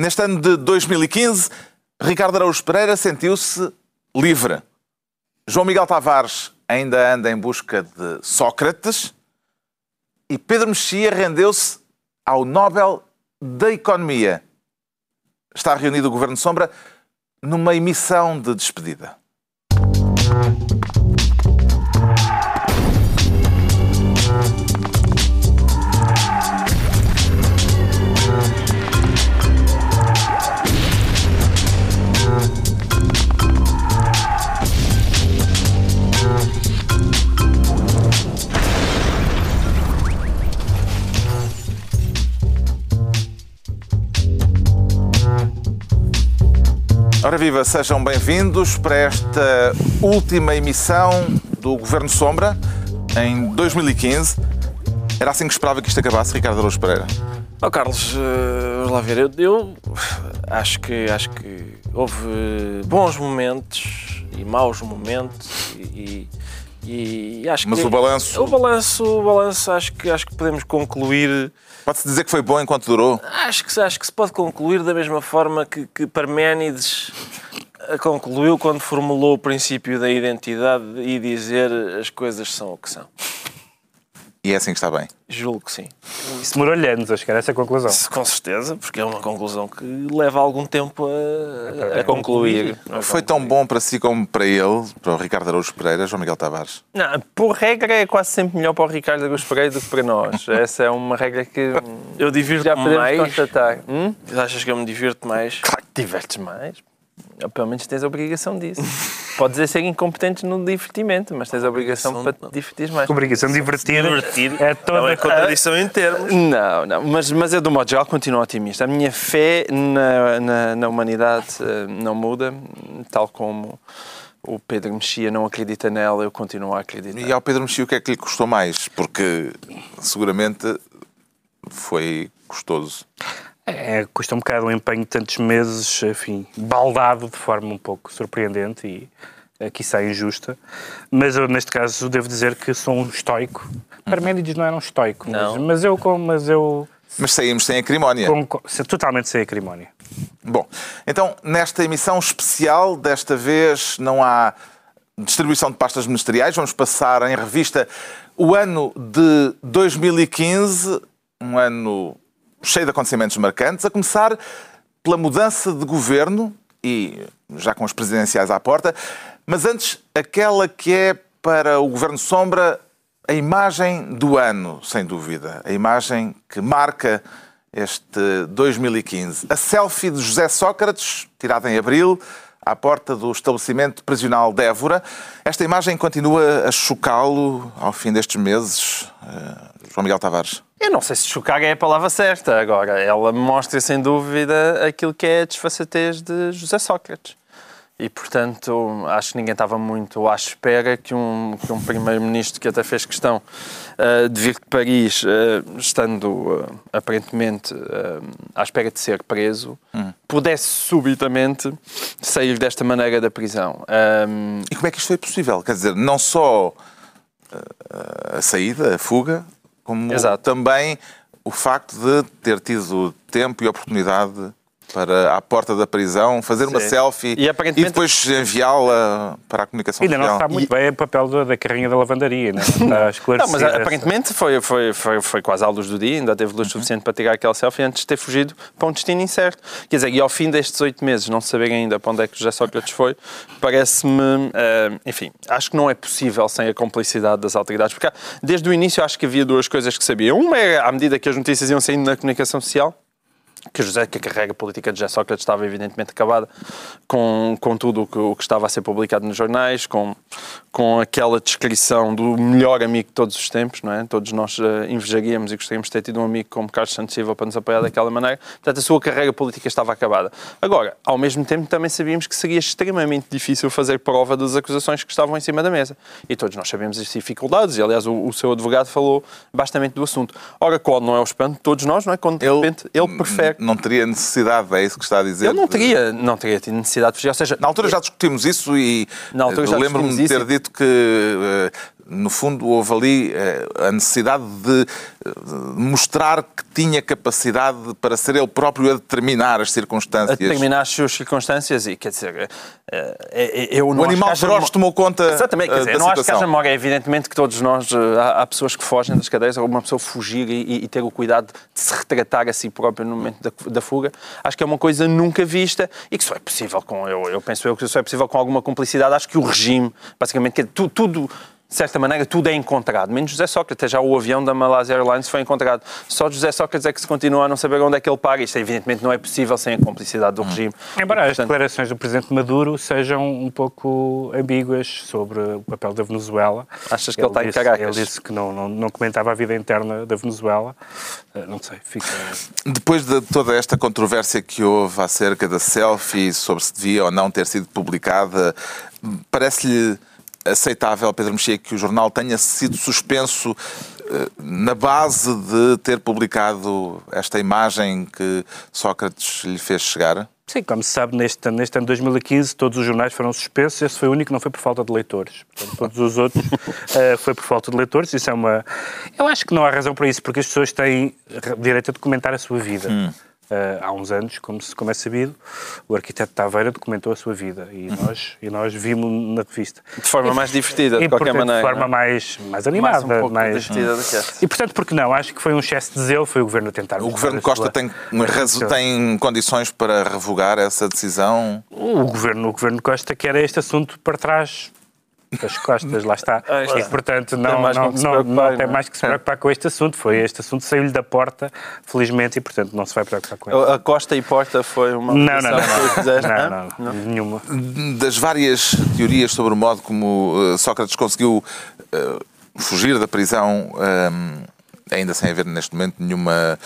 Neste ano de 2015, Ricardo Araújo Pereira sentiu-se livre. João Miguel Tavares ainda anda em busca de Sócrates e Pedro Mexia rendeu-se ao Nobel da Economia. Está reunido o Governo Sombra numa emissão de despedida. Ora viva, sejam bem-vindos para esta última emissão do Governo Sombra em 2015. Era assim que esperava que isto acabasse, Ricardo Araújo Pereira? Oh, Carlos, uh, vamos lá ver. Eu, eu, acho, que, acho que houve bons momentos e maus momentos e, e, e acho Mas que... o balanço... O balanço, o balanço acho, que, acho que podemos concluir... Pode-se dizer que foi bom enquanto durou? Acho que, acho que se pode concluir da mesma forma que, que Parménides concluiu quando formulou o princípio da identidade e dizer as coisas são o que são. E é assim que está bem? Julgo que sim. Isso demorou-lhe anos a chegar a essa conclusão. Com certeza, porque é uma conclusão que leva algum tempo a, a concluir. Foi tão bom para si como para ele, para o Ricardo Araújo Pereira, João Miguel Tavares? Não, por regra é quase sempre melhor para o Ricardo Araújo Pereira do que para nós. Essa é uma regra que eu divirto já podemos mais. constatar. Hum? Achas que eu me divirto mais? Claro que divertes mais. Pelo menos tens a obrigação disso. Podes dizer ser incompetente no divertimento, mas tens a obrigação, Obrigação para te divertir mais. Obrigação de divertir, Divertir é toda não é contradição em termos. Não, não, mas, mas eu, do modo geral, continuo otimista. A minha fé na, na, na humanidade eh, não muda, tal como o Pedro Mexia não acredita nela, eu continuo a acreditar. E ao Pedro Mexia o que é que lhe custou mais? Porque seguramente foi custoso. É, custa um bocado o empenho de tantos meses, enfim, baldado de forma um pouco surpreendente e aqui sai injusta. Mas eu, neste caso, devo dizer que sou um estoico. Parménides não era um estoico, Não. Mas, mas eu, mas eu Mas saímos sem acrimónia. conco- totalmente sem acrimónia. Bom, então, nesta emissão especial, desta vez não há distribuição de pastas ministeriais. Vamos passar em revista o ano de 2015, um ano cheio de acontecimentos marcantes, a começar pela mudança de governo e já com as presidenciais à porta. Mas antes, aquela que é para o governo Sombra a imagem do ano, sem dúvida. A imagem que marca este 2015. A selfie de José Sócrates, tirada em abril, à porta do estabelecimento prisional de Évora. Esta imagem continua a chocá-lo ao fim destes meses, eh, João Miguel Tavares. Eu não sei se chocar é a palavra certa. Agora, ela mostra sem dúvida aquilo que é a desfaçatez de José Sócrates. E, portanto, acho que ninguém estava muito à espera que um, que um primeiro-ministro que até fez questão uh, de vir de Paris, uh, estando uh, aparentemente à espera de ser preso, pudesse subitamente sair desta maneira da prisão. Um, E como é que isto foi possível? Quer dizer, não só a saída, a fuga, como Exato. também o facto de ter tido tempo e oportunidade para, à porta da prisão, fazer uma Sim. selfie E aparentemente- depois enviá-la para a comunicação Ainda não social. está muito bem o papel da, da carrinha da lavandaria, não é? está Não, mas essa- aparentemente foi, foi, foi, foi quase à luz do dia, ainda teve luz suficiente para tirar aquela selfie antes de ter fugido para um destino incerto. Quer dizer, e ao fim destes oito meses, não saber ainda para onde é que José Sócrates foi, parece-me. eh, enfim, acho que não é possível sem a complicidade das autoridades, porque desde o início acho que havia duas coisas que sabiam. Uma era, à medida que as notícias iam saindo na comunicação social, que, José, que a carreira política de José Sócrates estava evidentemente acabada com, com tudo o que, o que estava a ser publicado nos jornais, com, com aquela descrição do melhor amigo de todos os tempos, não é? Todos nós eh, invejaríamos e gostaríamos de ter tido um amigo como Carlos Santos Silva para nos apoiar daquela maneira. Portanto, a sua carreira política estava acabada. Agora, ao mesmo tempo, também sabíamos que seria extremamente difícil fazer prova das acusações que estavam em cima da mesa. E todos nós sabemos as dificuldades, e aliás, o, o seu advogado falou bastante do assunto. Ora, qual não é o espanto? Todos nós, não é? Quando de repente ele prefere Não teria necessidade, é isso que está a dizer? ele não teria, não teria tido necessidade de fugir. Ou seja, Na altura já discutimos isso e eh, lembro-me de ter isso. dito que eh, no fundo, houve ali eh, a necessidade de mostrar que tinha capacidade para ser ele próprio a determinar as circunstâncias. A determinar as suas circunstâncias e, quer dizer, eh, eu não O animal feroz tomou conta Exatamente, quer dizer, não acho que haja situação. memória. É evidentemente que todos nós, há, há pessoas que fogem das cadeias, ou uma pessoa fugir e, e ter o cuidado de se retratar a si próprio no momento da, da fuga. Acho que é uma coisa nunca vista e que só é possível com, eu, eu penso eu que só é possível com alguma cumplicidade. Acho que o regime, basicamente, que é tu- tudo de certa maneira, tudo é encontrado, menos José Sócrates. Já o avião da Malaysia Airlines foi encontrado. Só José Sócrates é que se continua a não saber onde é que ele para. Isto, evidentemente, não é possível sem a cumplicidade do regime. Embora E, as portanto, declarações do Presidente Maduro sejam um pouco ambíguas sobre o papel da Venezuela. Achas que ele está em disse, Caracas? Ele disse que não, não, não comentava a vida interna da Venezuela. Eh, Não sei, fica... Depois de toda esta controvérsia que houve acerca da selfie, sobre se devia ou não ter sido publicada, parece-lhe aceitável, Pedro Mexia, que o jornal tenha sido suspenso eh, na base de ter publicado esta imagem que Sócrates lhe fez chegar? Sim, como se sabe, neste, neste ano de 2015 todos os jornais foram suspensos. Esse foi o único que não foi por falta de leitores. Portanto, todos os outros eh, foi por falta de leitores. Isso é uma. Eu acho que não há razão para isso, porque as pessoas têm direito a documentar a sua vida. Eh, há uns anos, como, se- como é sabido, o arquiteto Taveira documentou a sua vida e nós, e nós vimos na revista. de forma mais divertida, de E, qualquer portanto, maneira. De forma mais, mais animada. mais um mais- divertida do que esta. E portanto, porque não? Acho que foi um excesso de zelo, foi o governo a tentar. O governo Costa sua- tem, razo- tem condições para revogar essa decisão? O governo, o governo Costa quer este assunto para trás das costas, lá está. Ah. E, portanto, não, mais não, não, não tem é? mais que se preocupar com este assunto. Foi este assunto saiu-lhe da porta, felizmente, e, portanto, não se vai preocupar com ele. A Costa e Porta foi uma Não, não, não, não, nenhuma. das várias teorias sobre o modo como eh, Sócrates conseguiu eh, fugir da prisão, eh, ainda sem haver neste momento nenhuma,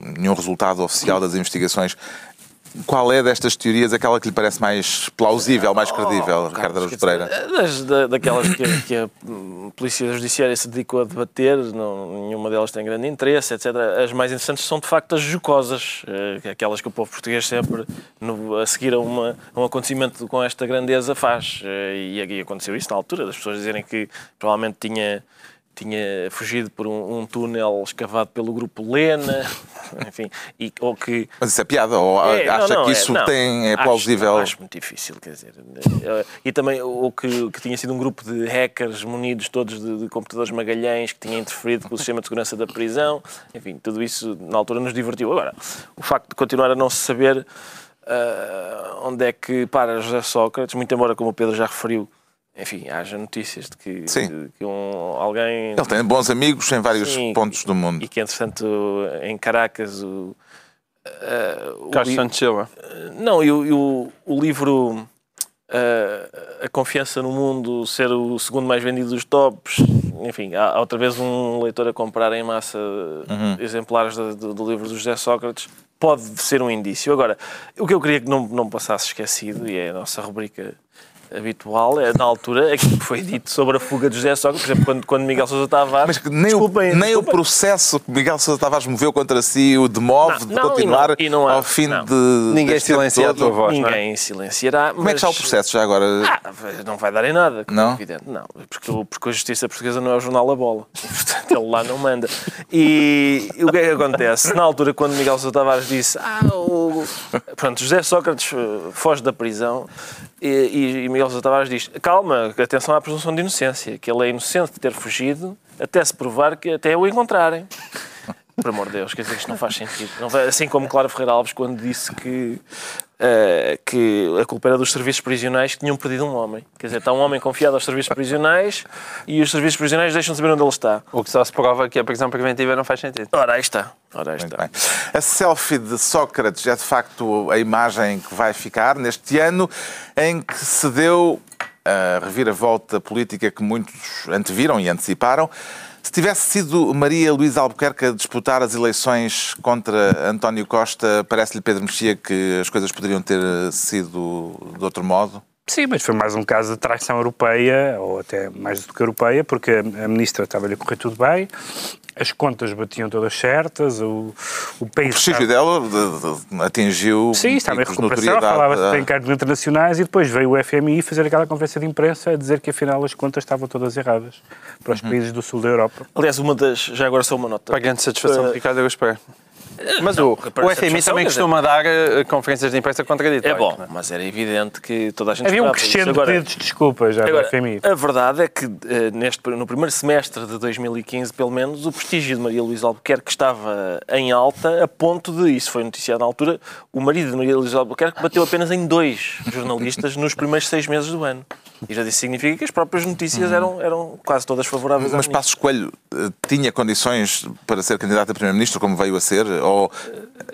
nenhum resultado oficial das investigações, qual é destas teorias aquela que lhe parece mais plausível, mais credível, Ricardo Araújo Pereira? Das, da- daquelas que, a- que a Polícia Judiciária se dedicou a debater, não, nenhuma delas tem grande interesse, etc. As mais interessantes são, de facto, as jocosas, eh, aquelas que o povo português sempre, no- a seguir a, uma, a um acontecimento com esta grandeza, faz. Eh, E, e aconteceu isso na altura, das pessoas dizerem que provavelmente tinha tinha fugido por um, um túnel escavado pelo grupo Lena, enfim, e, ou que Mas isso é piada? Ou é, acha não, não, que isso não. tem, é Acho- plausível? Acho, muito difícil, quer dizer. eh, E também o que, que tinha sido um grupo de hackers munidos todos de, de computadores Magalhães que tinha interferido com o sistema de segurança da prisão. Enfim, tudo isso na altura nos divertiu. Agora, o facto de continuar a não se saber ah, onde é que para José Sócrates, muito embora, como o Pedro já referiu, enfim, haja notícias de que, Sim. de que um, alguém Ele tem bons amigos em vários Sim, pontos do mundo. e que, entretanto, em Caracas, o, ah, o Carlos Silva. não, e o, e o, o livro eh, A Confiança no Mundo ser o segundo mais vendido dos tops, enfim, há, há outra vez um leitor a comprar em massa exemplares do, do- do livro do José Sócrates, pode ser um indício. Agora, o que eu queria que não, não passasse esquecido, e é a nossa rubrica habitual, é na altura aquilo que foi dito sobre a fuga de José Sócrates, por exemplo, quando, quando Miguel Sousa Tavares... Mas que nem, Desculpem, o, nem o processo que Miguel Sousa Tavares moveu contra si o demove Não, de não, e continuar não- e não há- ao fim não. de. Ninguém silencia a tua voz, não é? Ninguém silenciará. Como é que está o processo já agora? Ah, não vai dar em nada, como Não? é evidente. Não, porque, o- porque a justiça portuguesa não é o jornal A Bola. E, portanto, ele lá não manda. E, o que é que acontece? Na altura, quando Miguel Sousa Tavares disse ah, o... Pronto, José Sócrates eh, foge da prisão e, e- e Miguel Sousa Tavares diz calma, atenção à presunção de inocência, que ele é inocente de ter fugido até se provar que até o encontrarem. Por amor de Deus, quer dizer, isto não faz sentido. Não assim como Clara Ferreira Alves quando disse que, eh, que a culpa era dos serviços prisionais que tinham perdido um homem. Quer dizer, está um homem confiado aos serviços prisionais e os serviços prisionais deixam de saber onde ele está. O que só se prova que a prisão preventiva não faz sentido. Ora, aí está. Ora, aí está. bem. A selfie de Sócrates é de facto a imagem que vai ficar neste ano em que se deu a reviravolta política que muitos anteviram e anteciparam. Se tivesse sido Maria Luísa Albuquerque a disputar as eleições contra António Costa, parece-lhe Pedro Mexia que as coisas poderiam ter sido de outro modo? Sim, mas foi mais um caso de traição europeia, ou até mais do que europeia, porque a ministra estava-lhe a correr tudo bem, as contas batiam todas certas, o, o país... O prestígio dela de, de, atingiu... Sim, estava em recuperação, falava-se de encargos internacionais e depois veio o FMI fazer aquela conferência de imprensa a dizer que afinal as contas estavam todas erradas para os uhum. países do sul da Europa. Aliás, uma das... Já agora só uma nota. Para grande satisfação uh, Ricardo Gaspar. Mas não, o, o FMI também costuma dar uh, conferências de imprensa contraditórias. É bom, é? mas era evidente que toda a gente Havia um crescendo de pedidos de desculpa já agora, do FMI. A verdade é que uh, neste, no primeiro semestre de 2015, pelo menos, o prestígio de Maria Luísa Albuquerque estava em alta a ponto de, isso foi noticiado na altura, o marido de Maria Luísa Albuquerque bateu apenas em dois jornalistas nos primeiros seis meses do ano. E já disse significa que as próprias notícias uhum. eram, eram quase todas favoráveis Mas Passos Coelho uh, tinha condições para ser candidato a Primeiro-Ministro, como veio a ser? Ou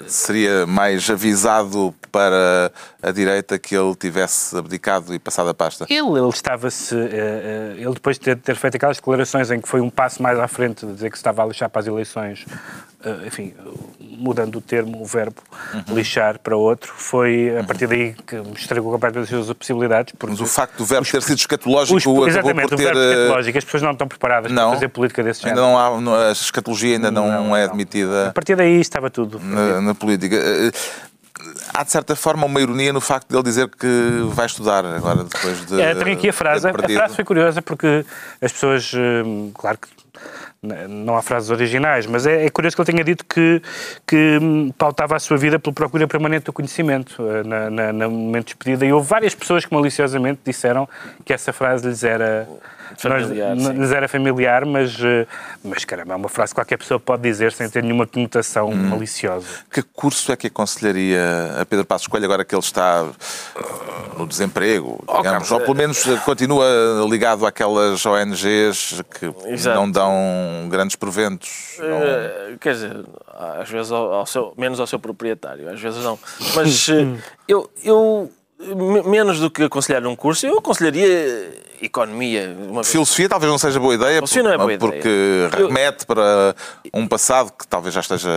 seria mais avisado para a direita que ele tivesse abdicado e passado a pasta? Ele, ele estava-se. Uh, uh, ele depois de ter, ter, feito aquelas declarações em que foi um passo mais à frente de dizer que se estava a lixar para as eleições, uh, enfim, mudando o termo, o verbo, uhum. lixar para outro, foi a partir daí que estragou completamente as suas possibilidades. Mas o facto do verbo os, ter sido escatológico os, acabou exatamente, por ter... o verbo escatológico, as pessoas não estão preparadas não, para fazer política desse ainda género. Não há, a escatologia ainda não, não é admitida. A partir daí estava tudo. Na, na política há de certa forma uma ironia no facto de ele dizer que vai estudar agora depois de. É, tenho aqui a frase. A frase foi curiosa porque as pessoas, claro que não há frases originais, mas é, é, curioso que ele tenha dito que, que hum, pautava a sua vida pela procura permanente do conhecimento eh, na, na, no momento de despedida. E houve várias pessoas que maliciosamente disseram que essa frase lhes era familiar, nós, lhes era familiar, mas, eh, mas caramba, é uma frase que qualquer pessoa pode dizer sem ter nenhuma conotação hum. maliciosa. Que curso é que aconselharia a Pedro Passos Coelho agora que ele está no desemprego, oh, digamos, ou pelo menos continua ligado àquelas ONGs que Exato. não dão grandes proventos? Uh, quer dizer, às vezes ao, ao seu, menos ao seu proprietário, às vezes não. Mas uh, eu, eu menos do que aconselhar um curso, eu aconselharia economia. Filosofia talvez não seja boa ideia, porque, não é boa porque ideia. remete eu... para um passado que talvez já esteja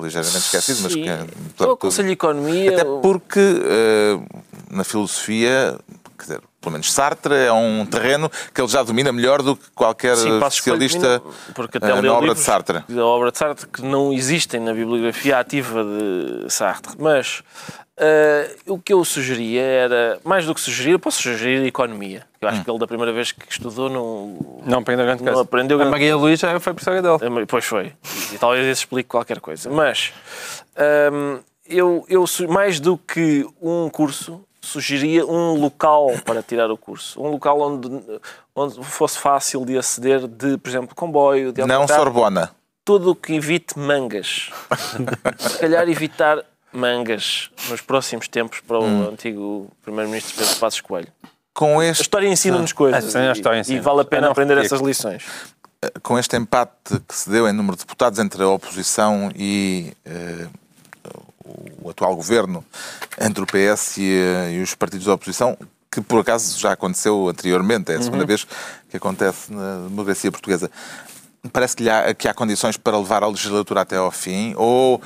ligeiramente esquecido, mas que... É, eu aconselho economia... Até porque uh, na filosofia, quer dizer, pelo menos Sartre é um terreno que ele já domina melhor do que qualquer Sim, especialista porque até uh, na obra de Sartre. A obra de Sartre que não existem na bibliografia ativa de Sartre, mas Uh, o que eu sugeria era, mais do que sugerir, posso sugerir economia. Eu acho hum. que ele, da primeira vez que estudou, não, não aprendeu grande não aprendeu grande... A Maria Luísa já foi professora dele. Pois foi. E talvez isso explique qualquer coisa. Mas um, eu, eu, mais do que um curso, sugeria um local para tirar o curso. Um local onde, onde fosse fácil de aceder de, por exemplo, comboio, de Não Sorbona. Tudo o que evite mangas. Se calhar evitar mangas nos próximos tempos para o hum. antigo Primeiro-Ministro Pedro Passos Coelho. Com este... A história ensina-nos coisas ah, sim, e, e, vale a pena aprender essas lições. Com este empate que se deu em número de deputados entre a oposição e uh, o atual governo, entre o PS e, uh, e, os partidos da oposição, que por acaso já aconteceu anteriormente, é a segunda uhum. vez que acontece na democracia portuguesa. Parece que há, que há condições para levar a legislatura até ao fim ou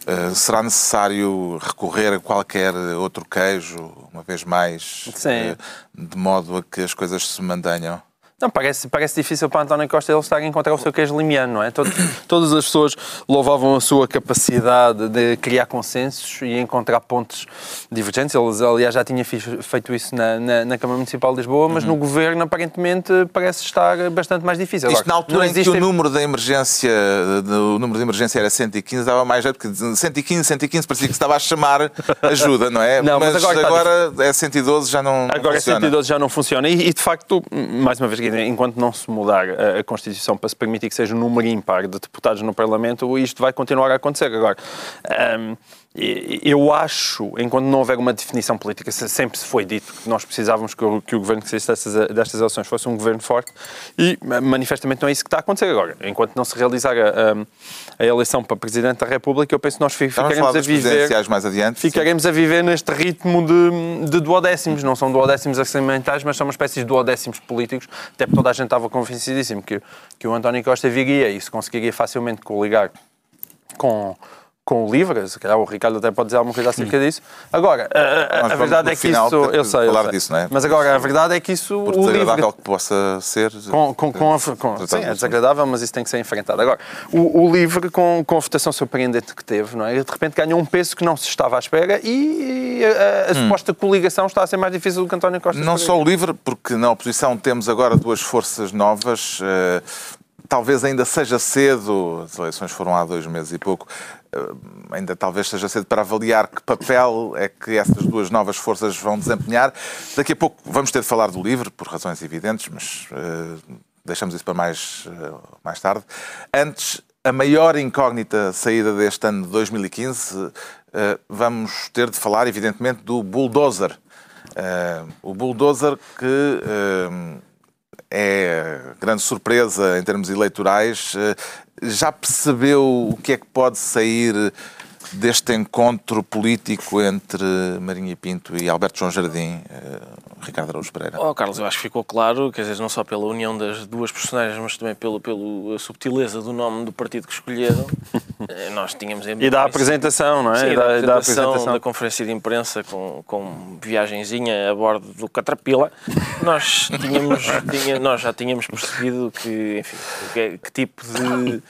Uh, será necessário recorrer a qualquer outro queijo, uma vez mais, uh, de modo a que as coisas se mantenham? Não, parece, parece difícil para António Costa ele estar a encontrar o seu queijo limiano, não é? Todo, todas as pessoas louvavam a sua capacidade de criar consensos e encontrar pontos divergentes. Ele, aliás, já tinha feito isso na, na, na Câmara Municipal de Lisboa, mas uhum. no Governo, aparentemente, parece estar bastante mais difícil. Isto Agora, na altura em que o número da emergência, o número de emergência era 115, dava mais jeito, porque 115, 115 parecia que estava a chamar ajuda, não é? Não, mas, mas agora, agora é 112, já não, agora é funciona. Agora 112 já não funciona. E, e, de facto, mais uma vez, enquanto não se mudar a, Constituição para se permitir que seja um número ímpar de deputados no Parlamento, isto vai continuar a acontecer. Agora, um, eu acho, enquanto não houver uma definição política, sempre se foi dito que nós precisávamos que o, que o governo que saísse destas, destas eleições fosse um governo forte e manifestamente não é isso que está a acontecer agora. Enquanto não se realizar a, a, a eleição para Presidente da República, eu penso que nós ficaremos a viver. mais adiante. Ficaremos sim. a viver neste ritmo de, de duodécimos. Não são duodécimos orçamentais, mas são uma espécie de duodécimos políticos. Até porque toda a gente estava convencidíssimo que, que o António Costa viria e se conseguiria facilmente coligar com com o LIVRE, se calhar o Ricardo até pode dizer alguma coisa acerca disso. Agora, a, a- a verdade é que final, isso. Eu sei, eu falar sei. disso, não é? Mas agora, a verdade é que isso. Por o desagradável LIVRE. que possa ser. Com, com, com, a- com- sim, é assunto. desagradável, mas isso tem que ser enfrentado. Agora, o, o LIVRE, com, com a votação surpreendente que teve, não é? de repente ganhou um peso que não se estava à espera e, a, a suposta coligação está a ser mais difícil do que António Costa. Hum. Não só o LIVRE, porque na oposição temos agora duas forças novas. eh, talvez ainda seja cedo, as eleições foram há dois meses e pouco, ainda talvez seja cedo para avaliar que papel é que essas duas novas forças vão desempenhar. Daqui a pouco vamos ter de falar do LIVRE, por razões evidentes, mas eh, deixamos isso para mais, eh, mais tarde. Antes, a maior incógnita saída deste ano de 2015, eh, vamos ter de falar, evidentemente, do bulldozer. Eh, o bulldozer que eh, é grande surpresa em termos eleitorais. Eh, Já percebeu o que é que pode sair deste encontro político entre Marinha Pinto e Alberto João Jardim, eh, Ricardo Araújo Pereira? Oh, Carlos, eu acho que ficou claro, quer dizer, não só pela união das duas personagens, mas também pelo, pela subtileza do nome do partido que escolheram. Eh, Nós tínhamos em E da apresentação, não é? Sim, E da, da, da apresentação, da conferência de imprensa com, com viagenzinha a bordo do Caterpillar, nós, tínhamos, tinha- nós já tínhamos percebido que, enfim, que, que tipo de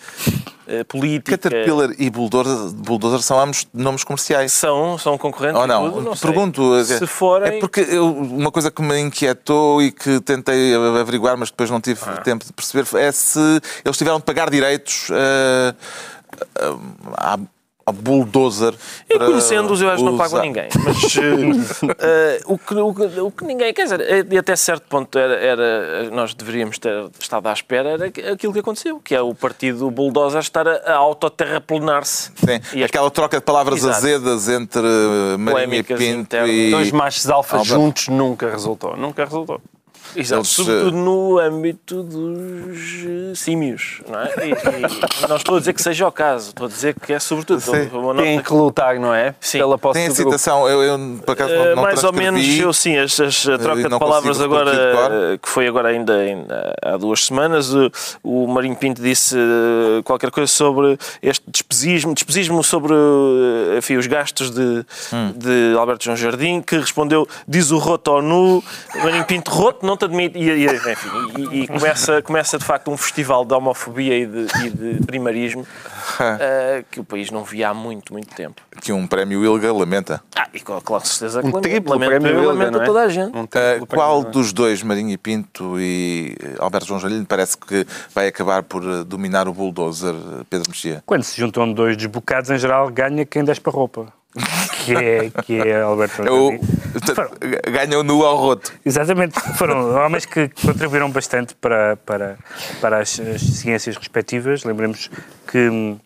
eh, política... Caterpillar e Bulldozer, Bulldozer são ambos nomes comerciais. São, são concorrentes Ou não? tudo, não sei. Pergunto. Se forem... É porque eu- uma coisa que me inquietou e que tentei averiguar, mas depois não tive Ah. tempo de perceber, é se eles tiveram de pagar direitos eh, à- bulldozer. Eu para conhecendo-os, eu acho que não pago a ninguém. Mas eh, o, que, o, que, o que ninguém. Quer dizer, eh, e até certo ponto era, era- nós deveríamos ter estado à espera, era aquilo que aconteceu, que é o partido Bulldozer estar a, a autoterraplenar-se. Sim, E as aquela troca de palavras Exato. azedas entre eh, Marinha Polémicas Pinto e. Dois machos alfa juntos nunca resultou. Nunca resultou. Exato, Eles, sobretudo no âmbito dos eh, símios, não é? E, e não estou a dizer que seja o caso, estou a dizer que é sobretudo Sim. Tem que lutar, não é? Sim. Pela posse Tem a citação, eu, eu por acaso não, Eh, não mais ou menos, eu sim, as, as- a troca Eh, de palavras agora, eh, que foi agora ainda, ainda há duas semanas, o, o Marinho Pinto disse eh, qualquer coisa sobre este despesismo, despesismo sobre eh, enfim, os gastos de, Hum. de Alberto João Jardim, que respondeu, diz o roto ao nu, Marinho Pinto, roto, não te admite, e, e, enfim, e- e começa, começa de facto um festival de homofobia e de, e de primarismo eh, que o país não via há muito, muito tempo. Que um prémio Ilga lamenta. Ah, e com, com certeza que Um lamento, triplo lamento, prémio eu, Ilga, lamento não é? toda a gente. Um Uh, qual prémio, dos dois, Marinho e Pinto e eh, Alberto João Jardim, parece que vai acabar por dominar o bulldozer, Pedro Mexia? Quando se juntam dois desbocados, em geral, ganha quem despe a roupa. Que é, que é Alberto É o, Jardim. Foram- ganham nu ao roto. Exatamente. Foram homens que contribuíram bastante para, para, para as, as ciências respectivas. Lembremos que hum,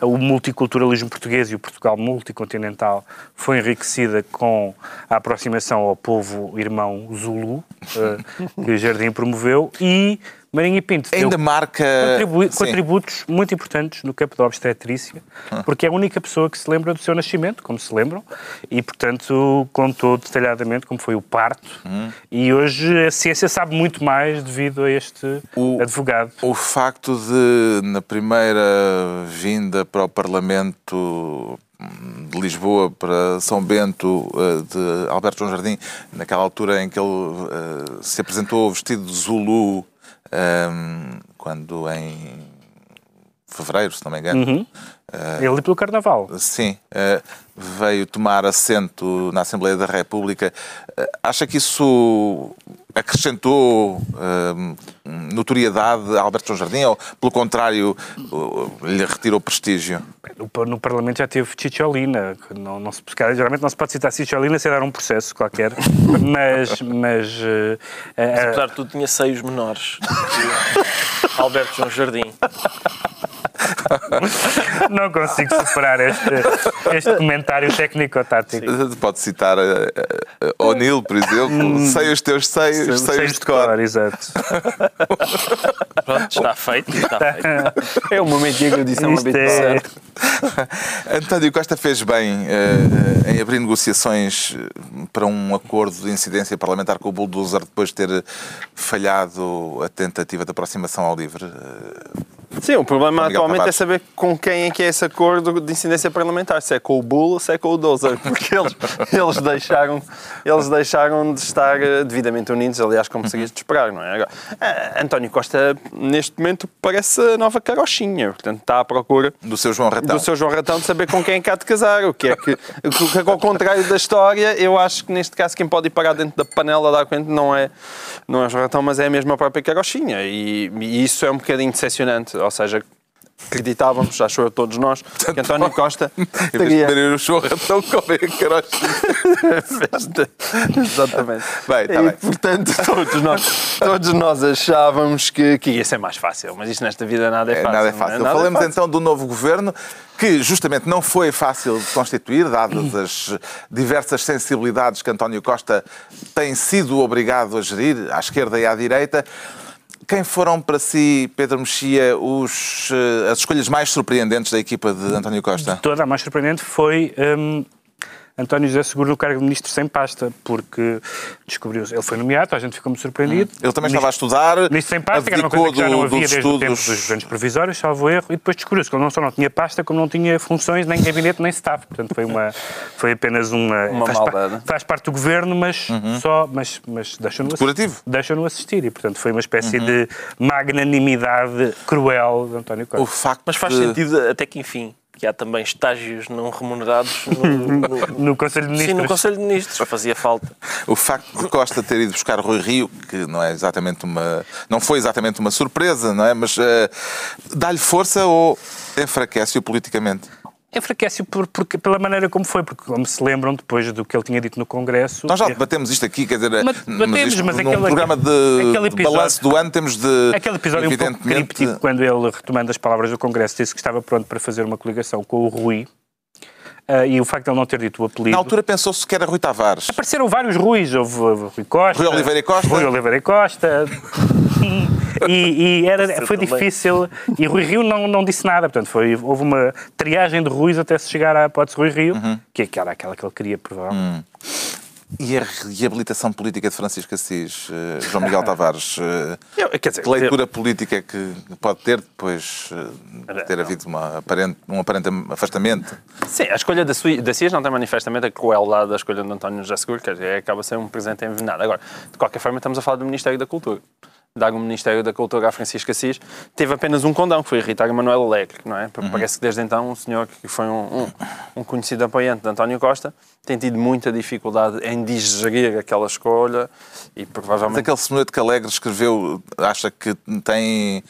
o multiculturalismo português e o Portugal multicontinental foi enriquecida com a aproximação ao povo irmão Zulu, eh, que o Jardim promoveu, e Marinho e Pinto Ainda marca. contributos muito importantes no campo da obstetrícia, porque é a única pessoa que se lembra do seu nascimento, como se lembram, e, portanto, contou detalhadamente como foi o parto. E hoje a ciência sabe muito mais devido a este O- advogado. O facto de, na primeira vinda para o Parlamento de Lisboa para São Bento eh, de Alberto João Jardim, naquela altura em que ele eh, se apresentou vestido de Zulu, hum, quando em fevereiro, se não me engano, Ele pelo Carnaval. Sim, eh, veio tomar assento na Assembleia da República. Acha que isso acrescentou eh, notoriedade a Alberto João Jardim ou, pelo contrário, lhe retirou prestígio? No, no Parlamento já teve Chicholina, que não, não se, geralmente não se pode citar Chicholina sem dar um processo qualquer, mas, mas eh, eh, Apesar de tudo, tinha seios menores. Alberto João Jardim. não consigo superar este, este comentário técnico-tático. Pode citar eh, eh, O'Neill, por exemplo. Sei os teus seios, seios de cor. exato. Pronto, está feito. Está feito. É o momento de agradição Isto habitual. é, António Costa fez bem eh, em abrir negociações para um acordo de incidência parlamentar com o Bulldozer depois de ter falhado a tentativa de aproximação ao LIVRE. Sim, o problema atualmente Tavares. é saber com quem é que é esse acordo de incidência parlamentar, se é com o Bull ou se é com o Dozer, porque eles, eles, deixaram, eles deixaram de estar eh, devidamente unidos, aliás, como seria de esperar, não é? Agora, eh, António Costa, neste momento, parece a nova carochinha, portanto, está à procura Do seu João Ratão. do seu João Ratão de saber com quem é que há de casar, o que é que, o que, ao contrário da história, eu acho que neste caso quem pode ir parar dentro da panela a dar conta não é, não é o João Ratão, mas é a mesma própria carochinha, e, e isso é um bocadinho decepcionante, ou seja, acreditávamos, acho eu, todos nós, que António Costa Em vez de teria comerem o João Ratão, comem carochinha. festa. Exatamente. Bem, tá e, bem. portanto, todos nós, todos nós achávamos que, que ia ser mais fácil, mas isto nesta vida nada é É, fácil. nada é fácil. Nada é Falemos fácil. então do novo governo, que justamente não foi fácil de constituir, dadas as diversas sensibilidades que António Costa tem sido obrigado a gerir, à esquerda e à direita. Quem foram para si, Pedro Mexia, os, eh, as escolhas mais surpreendentes da equipa de António Costa? Toda a mais surpreendente foi hum, António José Seguro no cargo de ministro sem pasta, porque descobriu-se, ele foi nomeado, a gente ficou muito surpreendido. Ele também Ministro- estava a estudar, Ministro sem pasta, que era uma coisa que já não havia desde o tempo estudos. dos governos provisórios, salvo erro, e depois descobriu-se que ele não só não tinha pasta, como não tinha funções, nem gabinete, nem staff. Portanto, foi, uma, foi apenas uma... Uma faz, maldade. faz parte do governo, mas só... Mas, mas deixam-no Decorativo. assistir. Deixam-no assistir. E, portanto, foi uma espécie de magnanimidade cruel de António Costa. O facto Mas faz de- sentido até que enfim, que há também estágios não remunerados no, no- No Conselho de Sim, Ministros. no Conselho de Ministros. Fazia falta. O facto de Costa ter ido buscar Rui Rio, que não é exatamente uma, não foi exatamente uma surpresa, não é? Mas eh, dá-lhe força ou enfraquece-o politicamente? Enfraquece por, porque- pela maneira como foi, porque como se lembram depois do que ele tinha dito no Congresso... Nós já debatemos isto aqui, quer dizer, Mas debatemos, isto mas num aquele- programa de, aquele de episódio- balanço do ano temos de, Aquele episódio um pouco evidentemente, críptico, quando ele, retomando as palavras do Congresso, disse que estava pronto para fazer uma coligação com o Rui, ah, e o facto de ele não ter dito o apelido... na altura pensou-se que era Rui Tavares. Apareceram vários Ruiz, houve, houve Rui Costa... Rui Oliveira e Costa. Rui Oliveira e Costa... e, e era, foi também. difícil... E Rui Rio não, não disse nada, portanto, foi, houve uma triagem de Ruiz até se chegar à hipótese Rui Rio, Uhum. que era aquela que ele queria, provavelmente. E a reabilitação política de Francisco Assis, eh, João Miguel Tavares, eh, Eu, dizer, que leitura política é que pode ter depois eh, de ter havido uma aparente, um aparente afastamento? Sim, a escolha da, Sui- da CIS não tem manifestamente a crueldade da escolha de António José Seguro, quer dizer, acaba ser um presente envenenado. Agora, de qualquer forma, estamos a falar do Ministério da Cultura. Dar o Ministério da Cultura a Francisco Assis teve apenas um condão, que foi irritar Manuel Alegre, não é? Porque Parece que desde então o senhor, que foi um, um- um conhecido apoiante de António Costa, tem tido muita dificuldade em digerir aquela escolha e Mas provavelmente... aquele soneto que Alegre escreveu, acha que tem.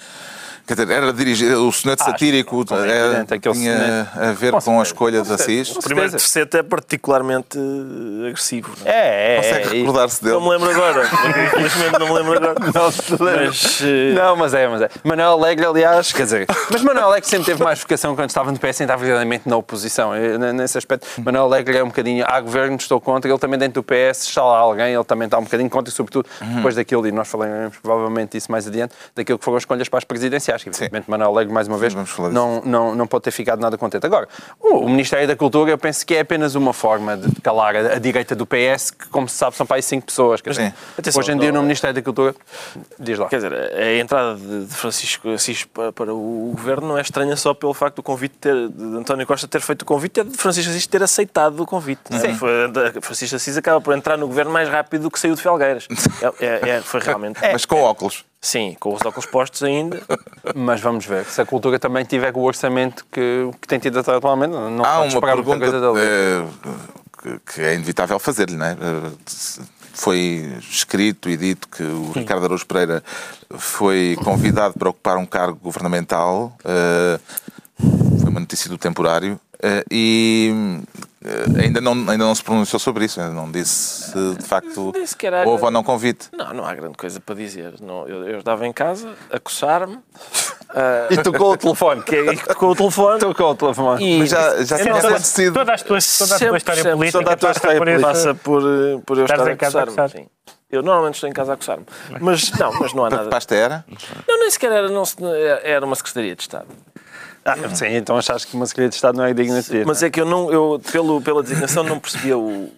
Quer dizer, era dirigido, o soneto satírico é era- evidente, aquele tinha soneto. a ver Com com a escolha de. Assis. O primeiro terceiro é particularmente eh, agressivo. não é? É, é, Consegue é, recordar-se dele? Não me lembro agora. Infelizmente não me lembro agora. Não se lembra. Mas, eh, Não, mas é, mas é. Manuel Alegre, aliás, quer dizer, mas Manuel Alegre sempre teve mais vocação quando estava no PS e estava verdadeiramente na oposição. Eu, n- Nesse aspecto, Manuel Alegre é um bocadinho, há governo, estou contra, ele também dentro do PS, está lá alguém, ele também está um bocadinho contra, e sobretudo depois daquilo, e nós falaremos provavelmente isso mais adiante, daquilo que foram as escolhas para as presidenciais, que evidentemente Manuel Alegre, mais uma vez, falar não, não, não pode ter ficado nada contente. Agora, o, Ministério da Cultura, eu penso que é apenas uma forma de calar a, a direita do PS, que como se sabe são para aí cinco pessoas. Quer dizer, Sim. Atenção, hoje em dia no Ministério da Cultura, diz lá. Quer dizer, a entrada de Francisco Assis pa- para o governo não é estranha só pelo facto do convite ter, de António Costa ter feito o convite, é de Francisco Assis ter aceitado o convite. não é? Sim. Francisco Assis acaba por entrar no governo mais rápido do que saiu de Felgueiras. É, é- é- foi realmente. Mas com óculos. Sim, com os óculos postos ainda. Mas vamos ver, se a cultura também tiver o orçamento que, que tem tido até atualmente, não Há pode uma muita pergunta coisa dele. eh, que- é inevitável fazer-lhe, não é? Eh, Foi escrito e dito que o Ricardo Araújo Pereira foi convidado para ocupar um cargo governamental. eh, Foi uma notícia do temporário. E ainda não, ainda não se pronunciou sobre isso, ainda não disse se de facto sequer há- houve ou não convite. Não, não há grande coisa para dizer. Não, eu, eu estava em casa a coçar-me. ah, E tocou o telefone. que e tocou o telefone. Tocou o telefone. E Mas já, já Eu tinha acontecido. Toda a tua, toda a tua história sempre, política toda a tua passa história por esse- passa por, eh, por eu estar a em casa a coçar-me. Eu normalmente estou em casa a coçar-me. Mas não, mas não há nada. pasta era? Não, nem sequer era, não, era uma Secretaria de Estado. Ah, sim, então achaste que uma Secretaria de Estado não é digna de ser. Mas é que eu, não, eu pelo, pela designação, não percebia o.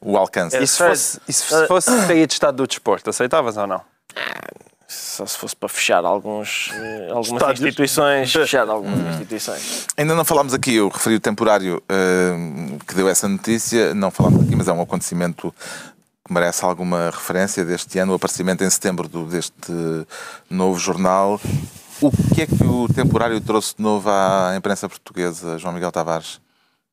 O alcance. É. E se fosse, e se fosse Secretaria de Estado do Desporto, aceitavas ou não? Só se fosse para fechar alguns, eh, algumas Estádios. instituições, fechar algumas instituições. Ainda não falámos aqui, eu referi o temporário eh, que deu essa notícia, não falámos aqui, mas é um acontecimento que merece alguma referência deste ano, o aparecimento em setembro do- deste novo jornal. O que é que o temporário trouxe de novo à imprensa portuguesa, João Miguel Tavares?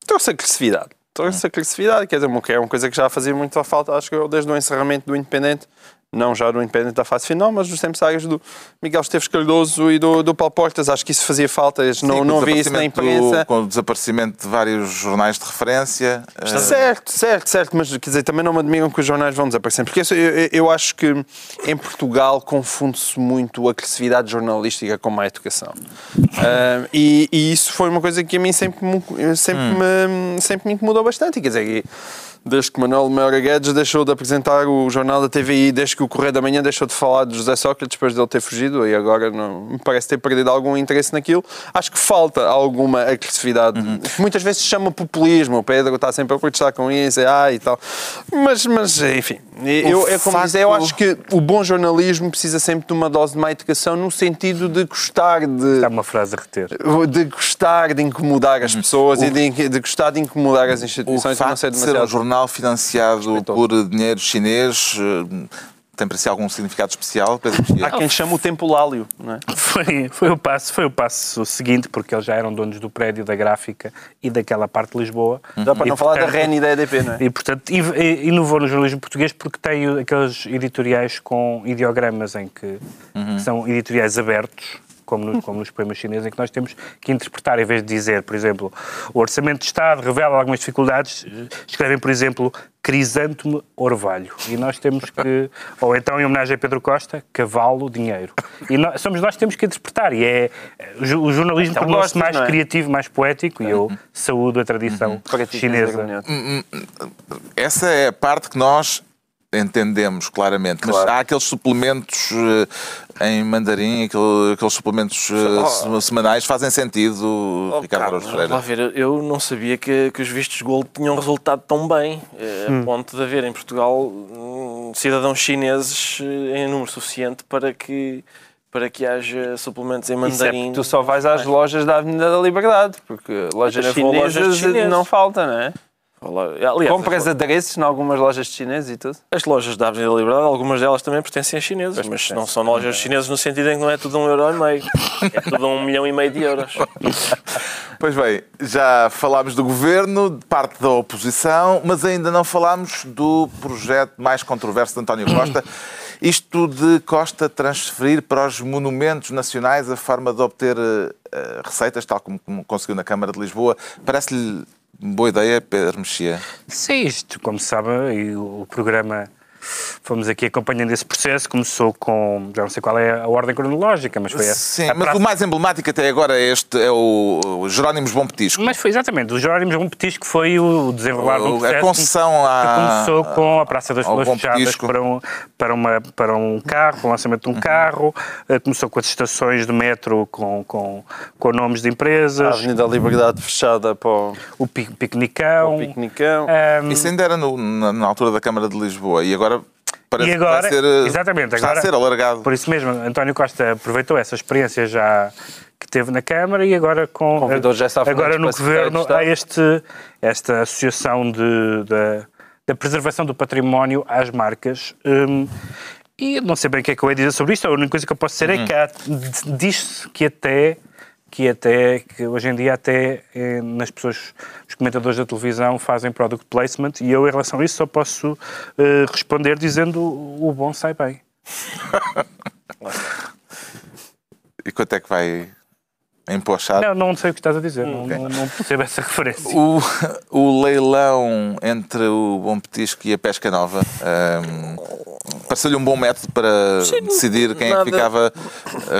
Trouxe agressividade. Trouxe agressividade, quer dizer, que é uma coisa que já fazia muita falta, acho que eu, desde o encerramento do Independente, não já do Independente da fase final, mas dos tempos áreas do Miguel Esteves Cardoso e do, do Paulo Portas. Acho que isso fazia falta, eles não, não havia isso na desaparecimento do- imprensa. Com o desaparecimento de vários jornais de referência. eh, Certo, certo, certo, mas quer dizer, também não me admiram que os jornais vão desaparecer, porque eu, eu- eu acho que em Portugal confunde-se muito a agressividade jornalística com má educação. Ah, e, e isso foi uma coisa que a mim sempre, me- sempre, me, sempre me incomodou bastante. Quer dizer, desde que Manuel Meira Guedes deixou de apresentar o jornal da TVI, desde que o Correio da Manhã deixou de falar de José Sócrates depois dele ter fugido e agora não, me parece ter perdido algum interesse naquilo, acho que falta alguma agressividade. que Muitas vezes se chama populismo, o Pedro está sempre a protestar com isso, e, ah, e tal. Mas, mas enfim, eu, é como facto- dizer, eu acho que o bom jornalismo precisa sempre de uma dose de má educação no sentido de gostar de Está uma frase a reter. de gostar de incomodar as pessoas e de, de gostar de incomodar as O instituições não facto ser de ser um demasiado jornal financiado por dinheiro chinês eh, tem para si algum significado especial? Há quem chame o tempo lálio, não é? Foi, foi, o passo, foi o passo seguinte, porque eles já eram donos do prédio, da gráfica e daquela parte de Lisboa. Já para E, não falar da portanto, REN e da EDP, não é? E, portanto, inovou no jornalismo português porque tem aqueles editoriais com ideogramas em que, que são editoriais abertos, como, no- como nos poemas chineses, em que nós temos que interpretar, em vez de dizer, por exemplo, o Orçamento de Estado revela algumas dificuldades, escrevem, por exemplo, Crisântome Orvalho. E nós temos que, ou então, em homenagem a Pedro Costa, Cavalo Dinheiro. E nós, somos nós que temos que interpretar. E é, o jornalismo Então tornou-se mais é? criativo, mais poético, e eu saúdo a tradição ti, chinesa. Zé Essa é a parte que nós entendemos claramente, mas Claro. há aqueles suplementos eh, em mandarim, aquele- aqueles suplementos eh, se- semanais fazem sentido, Oh, Ricardo Carlos, Araújo vamos lá ver, eu não sabia que, que os vistos gold tinham resultado tão bem, eh, Hum. a ponto de haver em Portugal hum, cidadãos chineses em número suficiente para que, para que haja suplementos em Isso é mandarim. porque tu só vais às lojas da Avenida da Liberdade, porque lojas chinesas chinesas. não falta, não é? Aliás, Compras as, adereços em algumas lojas chinesas e tudo. as lojas da Avenida da Liberdade, algumas delas também pertencem a chineses, mas não são lojas chinesas no sentido em que não é tudo um euro e meio, é tudo um milhão e meio de euros. Pois bem, já falámos do governo, de parte da oposição, mas ainda não falámos do projeto mais controverso de António Costa. Isto de Costa transferir para os monumentos nacionais a forma de obter eh, eh, receitas, tal como, como conseguiu na Câmara de Lisboa. Parece-lhe boa ideia, Pedro Mexia? Sim, isto, como sabe, o programa, fomos aqui acompanhando esse processo, começou com, já não sei qual é a ordem cronológica, mas foi a, Sim, a mas praça- o mais emblemático até agora é este, é o, Jerónimos Bom Petisco. Mas foi exatamente, o Jerónimos Bom Petisco foi o desenrolar do O- a processo. concessão à- que começou com a Praça das Flores fechadas para um, para, uma, para um carro, para o lançamento Uhum. de um carro, eh, começou com as estações de metro com, com, com nomes de A empresas, Avenida da Liberdade fechada para o, o pi- piquenicão. o piquenicão. ehm, Isso ainda era no- na, na altura da Câmara de Lisboa e agora parece E agora- que vai ser, eh, exatamente, está agora- a ser alargado. Por isso mesmo, António Costa aproveitou essa experiência já que teve na Câmara e agora com Convidou José Sá agora no de governo há este esta associação de, da, da preservação do património às marcas. hum, e não sei bem o que é que eu ia dizer sobre isto. A única coisa que eu posso dizer é que há- diz-se que até que até que hoje em dia até eh, nas pessoas os comentadores da televisão fazem product placement e eu em relação a isso só posso eh, responder dizendo o bom sai bem. E quanto é que vai empochar? Não, não sei o que estás a dizer, não, não, não percebo essa referência. O, o leilão entre o Bom Petisco e a Pesca Nova ehm, pareceu-lhe um bom método para decidir quem é nada- que ficava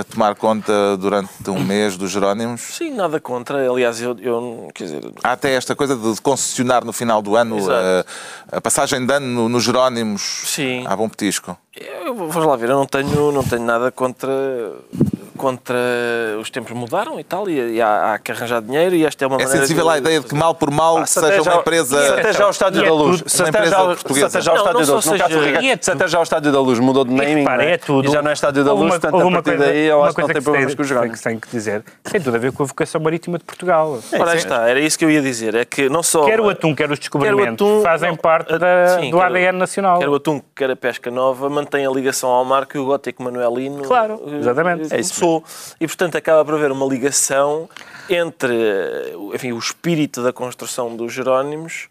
a tomar conta durante um mês dos Jerónimos. Sim, nada contra. Aliás, eu, eu quer dizer, Há até esta coisa de concessionar no final do ano a, a passagem de ano no- nos Jerónimos Sim. à Bom Petisco. Eu, vamos lá ver, eu não tenho, não tenho nada contra contra os tempos mudaram e tal, e, e há, há que arranjar dinheiro e esta é uma É maneira sensível de- à ideia de que mal por mal Ah, se seja uma empresa. Se até já o Estádio é da Luz. Se até já, o Estádio da Luz. No caso do é se até já o Estádio da Luz mudou de E naming. repara, é tudo. E já não é Estádio da Luz, uma- portanto, a partir coisa- daí eu acho que não tem problemas com os tem- jogos. que tem que dizer. Tem tudo a ver com a vocação marítima de Portugal. Ora, está, era isso que eu ia dizer. É que não só. Quer o atum, quer os descobrimentos, fazem parte do ADN nacional. Quer o atum, quer a pesca nova, mantém a ligação ao mar que o gótico manuelino Claro, eh, exatamente. eh, É isso E, portanto, acaba por haver uma ligação entre enfim, o espírito da construção dos Jerónimos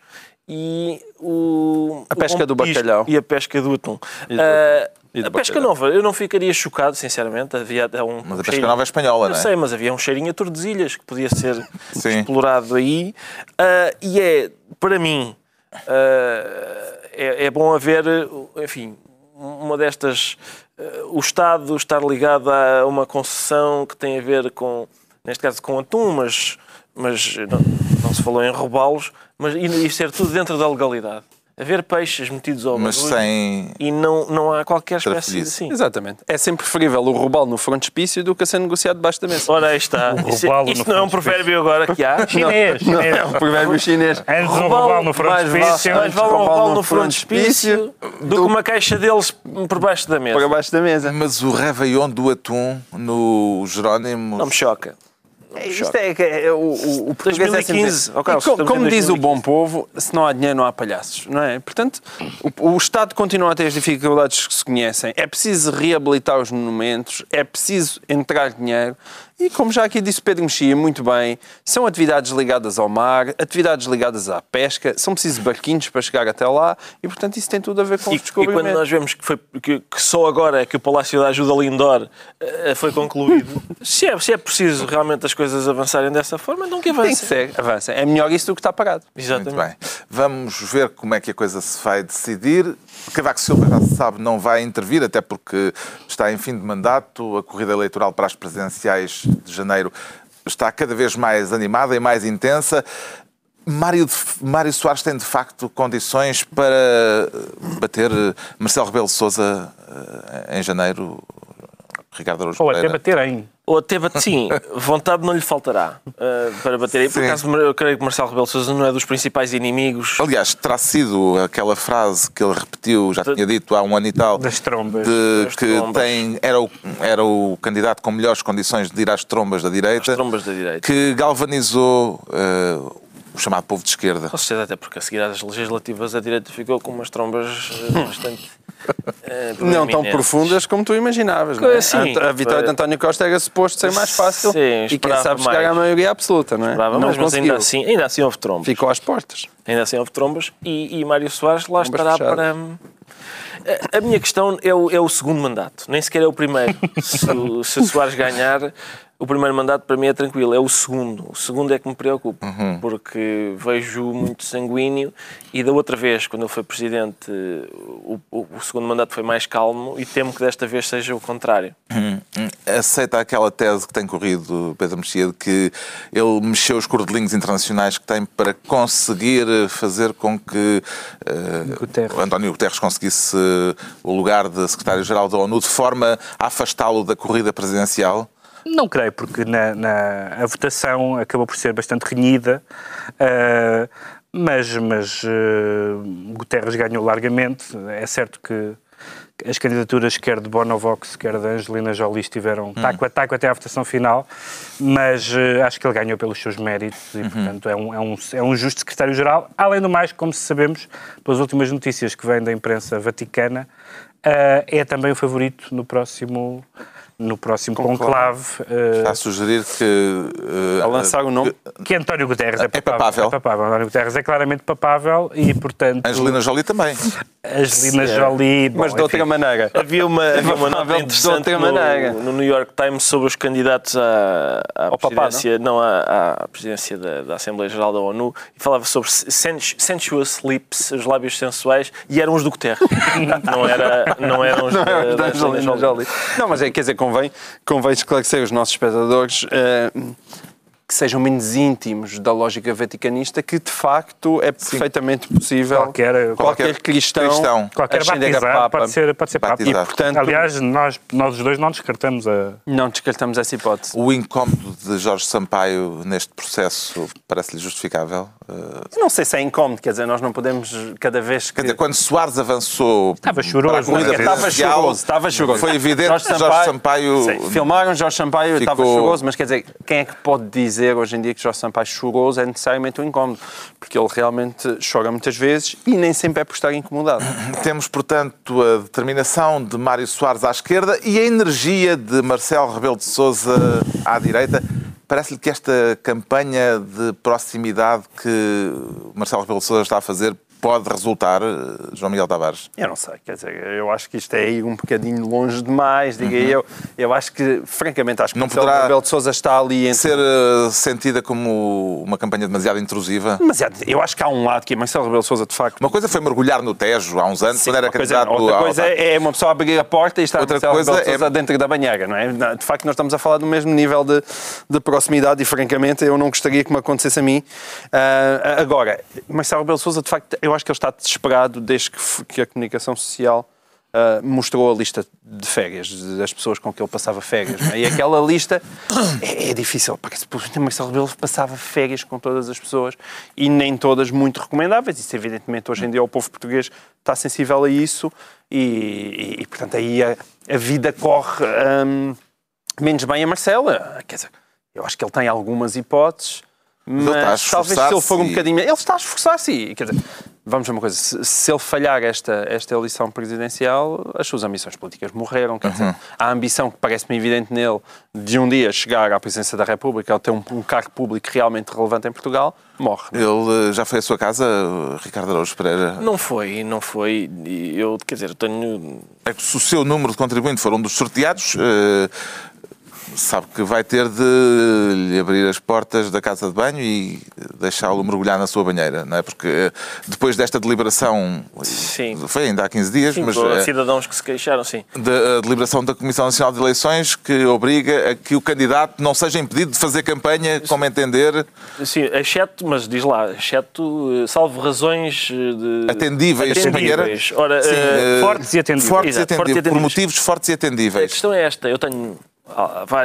e o, A o pesca do conquisco bacalhau. E a pesca do atum. Do- Ah, do a pesca bacalhau. nova, eu não ficaria chocado, sinceramente. Havia um Mas a pesca cheirinho- nova é espanhola, eu não é? sei, mas havia um cheirinho a Tordesilhas que podia ser explorado aí. Ah, e é, para mim, ah, é, é bom haver, enfim, uma destas. Ah, o Estado estar ligado a uma concessão que tem a ver com, neste caso, com atum, mas, mas não, não se falou em roubá-los, mas e, e ser tudo dentro da legalidade. Haver peixes metidos ao Mas barulho sem. e não, não há qualquer espécie assim. Exatamente. É sempre preferível o roubá-lo no frontispício do que a ser negociado debaixo da mesa. Ora, aí está. O Isso, roubá-lo isto não é um provérbio agora que há. Chinês, chinês. É um provérbio chinês. Antes um roubá no frontispício. Mais vale um roubá no frontispício do que uma caixa deles por baixo da Por mesa. abaixo da mesa. Mas o Réveillon do Atum no Jerónimo. Não me choca. Isto é, que é, o, o, o português é sempre 2015, assim. ó Carlos, E co- estamos em como diz o 2015. bom povo, se não há dinheiro não há palhaços, não é? Portanto, o, o Estado continua a ter as dificuldades que se conhecem. É preciso reabilitar os monumentos, é preciso entrar dinheiro. E como já aqui disse o Pedro Mexia muito bem, são atividades ligadas ao mar, atividades ligadas à pesca, são precisos barquinhos para chegar até lá e, portanto, isso tem tudo a ver com E, os e descobrimentos. quando nós vemos que, foi, que, que só agora é que o Palácio da Ajuda Lindor eh, foi concluído, se é, se é preciso realmente as coisas avançarem dessa forma, então que Tem que avance. ser, avança. É melhor isso do que está parado. Muito Exatamente. bem. Vamos ver como é que a coisa se vai decidir. Cavaco Silva, já se sabe, não vai intervir, até porque está em fim de mandato. A corrida eleitoral para as presidenciais de janeiro está cada vez mais animada e mais intensa. Mário, Mário Soares tem, de facto, condições para bater Marcelo Rebelo de Sousa em janeiro? Ricardo Araújo Ou até bater em. Ou até bate, sim, vontade não lhe faltará eh, para bater aí. Por Sim. acaso, eu creio que Marcelo Rebelo de Sousa não é dos principais inimigos. Aliás, terá sido aquela frase que ele repetiu, já tinha dito há um ano e tal, Das trombas. de Das que trombas. tem, era, o, era o candidato com melhores condições de ir às trombas da direita, As trombas da direita. que galvanizou eh, o chamado povo de esquerda. Com certeza, até porque a seguir às legislativas a direita ficou com umas trombas eh, bastante. Eh, Não tão profundas como tu imaginavas. Não é? Sim. a, vitória de António Costa era suposto ser mais fácil Sim, e quem sabe chegar à maioria absoluta, não é? Esperava, não mas, mas ainda, assim, ainda assim houve trombas. Ficou às portas. Ainda assim houve trombas e, e Mário Soares lá Trombas estará para. A, minha questão é o, é o segundo mandato, nem sequer é o primeiro. se, o- se Soares ganhar, o primeiro mandato para mim é tranquilo, é o segundo. O segundo é que me preocupa, porque vejo muito sanguíneo e da outra vez, quando ele foi presidente, o, o- o segundo mandato foi mais calmo e temo que desta vez seja o contrário. Aceita aquela tese que tem corrido Pedro Mexia de que ele mexeu os cordelinhos internacionais que tem para conseguir fazer com que eh, Guterres. António Guterres conseguisse o lugar de secretário-geral da ONU de forma a afastá-lo da corrida presidencial? Não creio, porque na, na- a votação acabou por ser bastante renhida, ah, mas, mas ah, Guterres ganhou largamente. É certo que as candidaturas quer de Bonovox, quer de Angelina Jolie estiveram taco a taco até à votação final, mas ah, acho que ele ganhou pelos seus méritos e, portanto, é um, é, um, é um justo secretário-geral. Além do mais, como sabemos, pelas últimas notícias que vêm da imprensa vaticana, ah, é também o favorito no próximo... No próximo conclave, ah, Está a sugerir que. eh, A lançar o nome. que António Guterres é É papável. papável. É papável. António Guterres é claramente papável e, portanto, Angelina Jolie também. Angelina Jolie... bom, Mas de outra enfim, maneira. Havia uma, havia uma nota interessante no, no New York Times sobre os candidatos à, à Ao presidência, não, à, à presidência da, da Assembleia Geral da ONU e falava sobre sens- sensuous lips, os lábios sensuais, e eram os do Guterres. não, era, não eram os da, da da Angelina Angelina Jolie. Jolie. Não, mas é, quer dizer, convém, convém esclarecer os nossos espectadores. eh, que sejam menos íntimos da lógica vaticanista, que de facto é perfeitamente possível Qualquer- qualquer, qualquer cristão, cristão. Qualquer batizado Papa. pode ser, pode ser Papa. E, portanto, Aliás, nós, nós os dois não descartamos a. não descartamos essa hipótese. O incómodo de Jorge Sampaio neste processo parece-lhe justificável? Eu não sei se é incómodo, quer dizer, nós não podemos, cada vez que... Quer dizer, quando Soares avançou Estava choroso, para a é? Estava choroso, estava choroso. Foi evidente que Jorge Sampaio... Sim, filmaram Jorge Sampaio, ficou- estava choroso, mas quer dizer, quem é que pode dizer hoje em dia que Jorge Sampaio choroso é necessariamente um incómodo? Porque ele realmente chora muitas vezes e nem sempre é por estar incomodado. Temos, portanto, a determinação de Mário Soares à esquerda e a energia de Marcelo Rebelo de Sousa à direita. Parece-lhe que esta campanha de proximidade que Marcelo Rebelo de Sousa está a fazer pode resultar, eh, João Miguel Tavares? Eu não sei, quer dizer, eu acho que isto é ir um bocadinho longe demais, diga eu. Eu acho que, francamente, acho que Não poderá Rebelo de Sousa está ali entre Ser eh, sentida como uma campanha demasiado intrusiva? Demasiado. Eu acho que há um lado que é Marcelo Rebelo de Sousa, de facto. Uma coisa foi mergulhar no Tejo há uns anos, Sim, quando era uma coisa, candidato outra ao- coisa é uma pessoa abrir a porta e estar Outra Marcelo coisa Rebelo de Sousa é- dentro da banheira, não é? De facto, nós estamos a falar do mesmo nível de, de proximidade e, francamente, eu não gostaria que me acontecesse a mim. Ah, agora, Marcelo Rebelo de Sousa, de facto, eu acho que ele está desesperado desde que, que a comunicação social ah, mostrou a lista de férias, das pessoas com que ele passava férias. é? E aquela lista é, é difícil, porque Marcelo Rebelo passava férias com todas as pessoas e nem todas muito recomendáveis. Isso, evidentemente, hoje em dia o povo português está sensível a isso e, e- e, portanto, aí a, a vida corre hum, menos bem a Marcela. Quer dizer, eu acho que ele tem algumas hipóteses, a mas talvez se ele for um bocadinho... Ele está a esforçar-se. Quer dizer, vamos ver uma coisa. Se, se ele falhar esta, esta eleição presidencial, as suas ambições políticas morreram. Quer Uhum. dizer, a ambição que parece-me evidente nele de um dia chegar à presidência da República ou ter um, um cargo público realmente relevante em Portugal, morre. Ele eh, já foi à sua casa, Ricardo Araújo Pereira? Não foi, não foi. Eu, quer dizer, eu tenho. É que se o seu número de contribuinte for um dos sorteados, eh, sabe que vai ter de lhe abrir as portas da casa de banho e deixá-lo mergulhar na sua banheira, não é? Porque eh, depois desta deliberação, Sim. foi ainda há 15 dias, Sim, mas eh, cidadãos que se queixaram, sim. da a deliberação da Comissão Nacional de Eleições que obriga a que o candidato não seja impedido de fazer campanha como entender, Sim, exceto, mas diz lá, exceto, eh, salvo razões eh, de... atendíveis. Atendíveis. Ora, Sim, eh, eh, fortes e atendíveis. Fortes e Exato, fortes e atendíveis. Por atendíveis. motivos fortes e A atendíveis. questão é esta, eu tenho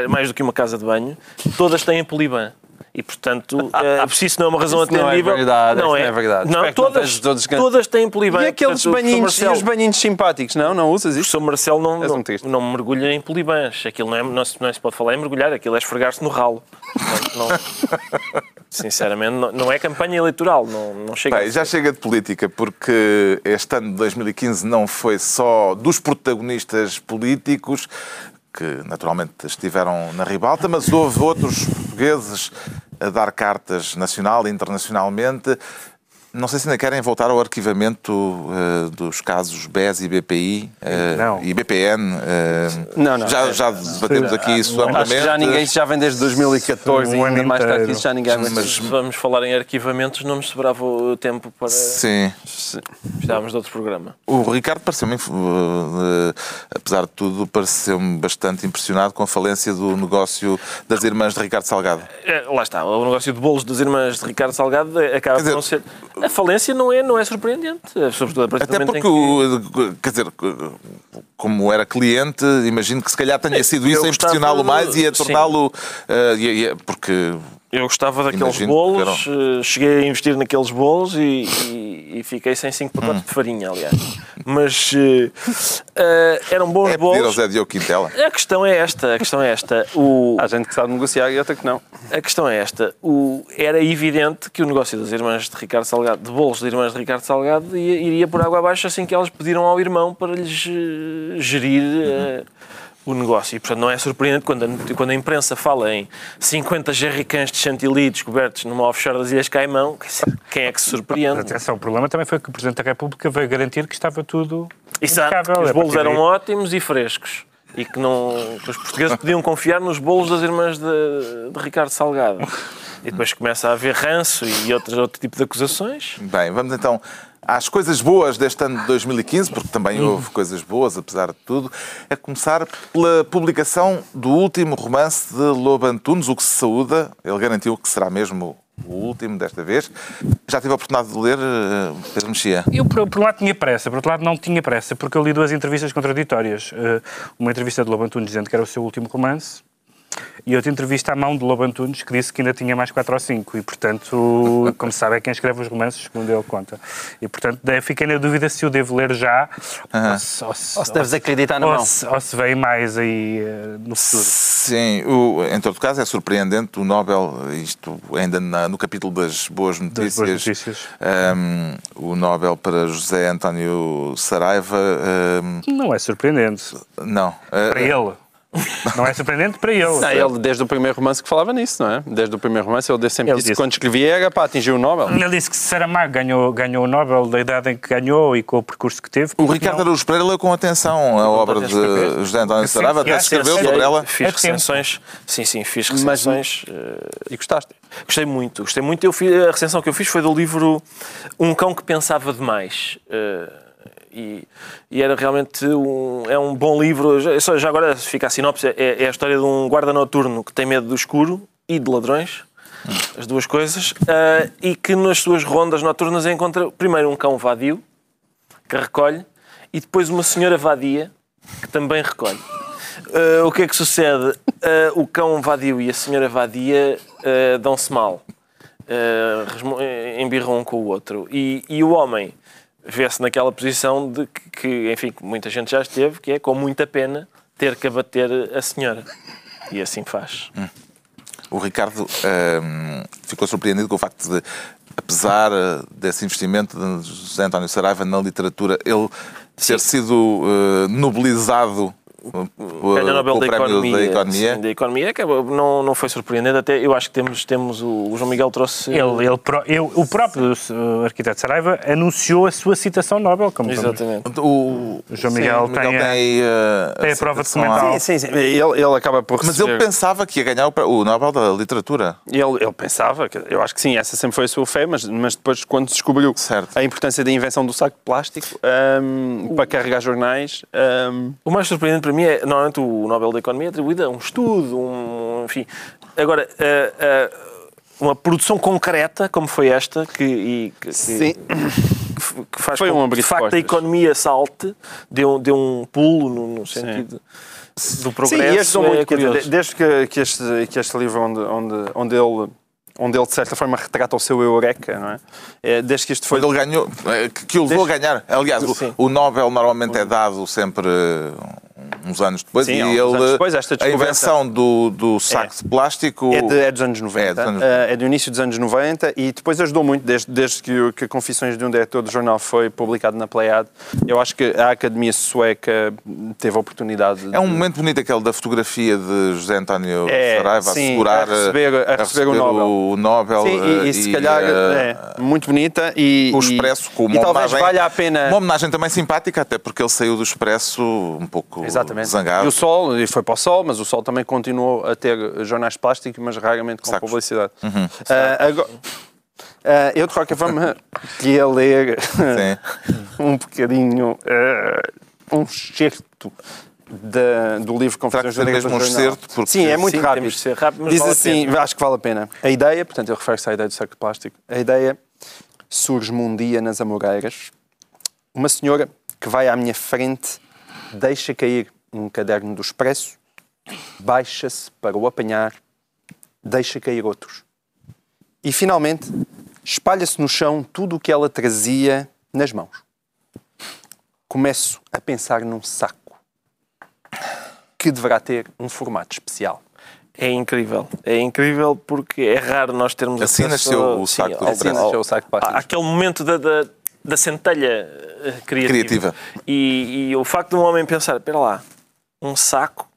mais do que uma casa de banho, todas têm poliban. E, portanto, eh, se isso não é uma razão Isso não é atendível... verdade, não é verdade. Não, Espero que não todas, gan- todas têm poliban. E aqueles Portanto, o banhinhos, e Marcelo- os banhinhos simpáticos, não? Não usas O isso? professor Marcelo não, És um não, não mergulha em polibãs. Aquilo não, é, não, se, não se pode falar em mergulhar, aquilo é esfregar-se no ralo. Portanto, não- sinceramente, não, não é campanha eleitoral, não, não chega Bem, já chega de política, porque este ano de 2015 não foi só dos protagonistas políticos, que naturalmente estiveram na ribalta, mas houve outros portugueses a dar cartas nacional e internacionalmente. Não sei se ainda querem voltar ao arquivamento eh, dos casos BES e BPI eh, Não. e BPN. eh, Não, não. Já, já debatemos aqui isso Acho amplamente. que já ninguém, já vem desde 2014 e Um ainda mais tarde que inteiro. isso já ninguém Mas- Se vamos falar em arquivamentos, não nos sobrava o tempo para. Sim. Precisávamos de outro programa. O Ricardo pareceu-me, eh, apesar de tudo, pareceu-me bastante impressionado com a falência do negócio das irmãs de Ricardo Salgado. É, lá está, o negócio de bolos das irmãs de Ricardo Salgado acaba dizer- por não ser. A falência não é, não é surpreendente, Até porque, que- quer dizer, como era cliente, imagino que se calhar tenha sido Eu isso a impressioná-lo mais e a torná-lo. e- porque Eu gostava daqueles Imagino bolos, eh, cheguei a investir naqueles bolos e, e- e fiquei sem 5 Hum. pacotes de farinha, aliás. Mas eh, eram bons é pedir ao bolos. Zé Diogo Quintela. A questão é esta, a questão é esta. O, Há gente que sabe negociar e outra que não. a questão é esta. O, era evidente que o negócio das irmãs de Ricardo Salgado, de bolos de irmãs de Ricardo Salgado, ia- iria por água abaixo assim que elas pediram ao irmão para lhes gerir eh, o negócio. E, portanto, não é surpreendente quando a, quando a imprensa fala em 50 jerrycans de chantilly descobertos numa offshore das Ilhas Caimão, quem é que se surpreende? Atenção, o problema também foi que o Presidente da República veio garantir que estava tudo Exato, impecável. que os A bolos eram ótimos e frescos. E que, não, que os portugueses podiam confiar nos bolos das irmãs de, de Ricardo Salgado. E depois começa a haver ranço e outros, outro tipo de acusações. Bem, vamos então às coisas boas deste ano de 2015, porque também houve coisas boas, apesar de tudo, a começar pela publicação do último romance de Lobo Antunes, O que se saúda. Ele garantiu que será mesmo o último desta vez. Já tive a oportunidade de ler, eh, Pedro Mexia. Eu, por, por um lado, tinha pressa, por outro lado, não tinha pressa, porque eu li duas entrevistas contraditórias. Eh, uma entrevista de Lobo Antunes dizendo que era o seu último romance, e outra entrevista à mão de Lobo Antunes que disse que ainda tinha mais 4 ou 5 e, portanto, como sabe, é quem escreve os romances, segundo ele conta. E, portanto, daí fiquei na dúvida se o devo ler já ou, se, ou, se, Ou se deves acreditar na ou mão. se, ou se vem mais aí eh, no futuro. Sim, o, em todo caso é surpreendente o Nobel, isto ainda na- no capítulo das boas notícias, boas notícias. ehm, o Nobel para José António Saraiva, ehm, Não é surpreendente. não. eh, Para ele. Não é surpreendente para ele. Não, ele, desde o primeiro romance que falava nisso, não é? Desde o primeiro romance, ele sempre Ele disse que disse. quando escrevia era para atingir o Nobel. Ele disse que Saramago ganhou, ganhou o Nobel da idade em que ganhou e com o percurso que teve. O Ricardo Araújo Pereira leu com atenção a obra de José António Sim, Saraiva, até escreveu sim, sobre ela. Fiz É recensões. Sim, sim, fiz Mas- recensões. eh, E gostaste? Gostei muito, gostei muito. Eu fiz, a recensão que eu fiz foi do livro Um Cão que Pensava Demais. Eh, e, e era realmente um, é um bom livro. Já, já agora fica a sinopse: é, é a história de um guarda noturno que tem medo do escuro e de ladrões, as duas coisas, eh, e que nas suas rondas noturnas encontra primeiro um cão vadio que recolhe e depois uma senhora vadia que também recolhe. Uh, o que é que sucede? Uh, o cão vadio e a senhora vadia uh, dão-se mal. Uh, embirram um com o outro. E, e o homem vê-se naquela posição de que, que, enfim, que muita gente já esteve, que é com muita pena ter que abater a senhora. E assim faz. O Ricardo ehm, ficou surpreendido com o facto de, apesar eh, desse investimento de José António Saraiva na literatura, ele ter sido eh, nobilizado o Nobel com da prémio Economia. da Economia. Sim, da Economia, que não, não foi surpreendente. Até eu acho que temos, temos o, o João Miguel trouxe. Ele, ele, eu- o próprio arquiteto Saraiva anunciou a sua citação Nobel. Como Exatamente. O, O João Miguel sim, tem a- aí, eh, tem a prova citação documental. Sim, sim, sim. Ele, ele acaba por Mas receber... ele pensava que ia ganhar o, Nobel da Literatura. Ele, ele pensava, que- eu acho que sim, essa sempre foi a sua fé, mas, mas depois, quando descobriu Certo. a importância da invenção do saco de plástico hum, para carregar jornais, hum, O mais surpreendente para mim é, normalmente, o Nobel da Economia é atribuído a um estudo, um, enfim. Agora, eh, eh, uma produção concreta, como foi esta, que, e, que, sim, que- que faz Foi com um que, de facto, a portas. economia salte, deu, deu um pulo no, no sentido do Sim, progresso. e ajudou é curioso. desde que, que, este, que este livro, onde, onde, onde, ele, onde ele, de certa forma, retrata o seu eureka, não é? É, Desde que isto foi. Ele ganhou, eh, que, o levou a ganhar. Aliás, o, Sim. o Nobel normalmente é dado sempre uns anos depois Sim, e ele, depois, a invenção do, do saco de plástico É, de- é dos anos 90. É dos anos Eh, é do início dos anos 90 e depois ajudou muito, desde, desde que, que Confissões de um Diretor do Jornal foi publicado na Pleiade. Eu acho que a Academia Sueca teve a oportunidade de. É um momento bonito aquele da fotografia de José António É, Saraiva sim, a segurar a receber- a receber o Nobel. o Nobel, Sim, e, e eh, se calhar eh, é muito bonita e. o e- Expresso com e uma talvez homenagem, valha a pena. uma homenagem também simpática, até porque ele saiu do Expresso um pouco Exatamente. zangado. E o Sol, e foi para o Sol, mas o Sol também continuou a ter jornais de plástico, mas raramente com Sacos. publicidade. Ah, agora- ah, eu, de qualquer forma, queria ler um bocadinho, ah, um excerto da- do livro Será que Confissões de um um excerto? Porque- Sim, é muito Sim, rápido. de rápido, mas Diz vale assim, acho que vale a pena. A ideia, portanto, ele refere-se à ideia do saco de plástico. A ideia surge-me um dia nas Amoreiras. Uma senhora que vai à minha frente deixa cair um caderno do Expresso, baixa-se para o apanhar, deixa cair outros. E, finalmente, espalha-se no chão tudo o que ela trazia nas mãos. Começo a pensar num saco que deverá ter um formato especial. É incrível. É incrível porque é raro nós termos Assim acesso nasceu o saco do ao- Expresso. Assim nasceu o saco de Aquele momento da, da, da centelha eh, criativa. Criativa. E, e o facto de um homem pensar, espera lá, um saco,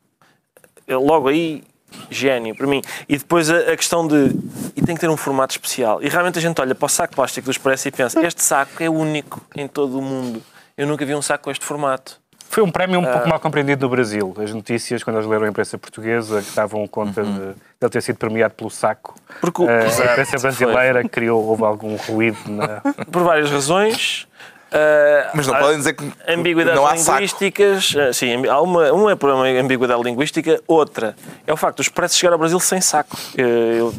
logo aí, gênio para mim. E depois a, a questão de, e tem que ter um formato especial. E realmente a gente olha para o saco plástico do Expresso e pensa, este saco é único em todo o mundo. Eu nunca vi um saco com este formato. Foi um prémio um pouco mal compreendido no Brasil. As notícias, quando eles leram a imprensa portuguesa, que davam conta de ele ter sido premiado pelo saco. Porque Eh, a imprensa brasileira criou, houve algum ruído na... Por várias razões. ah, Mas não podem dizer que ambiguidades não há saco. linguísticas. ah, sim, há uma, uma é por uma ambiguidade linguística, outra é o facto do Expresso chegar ao Brasil sem saco. Eu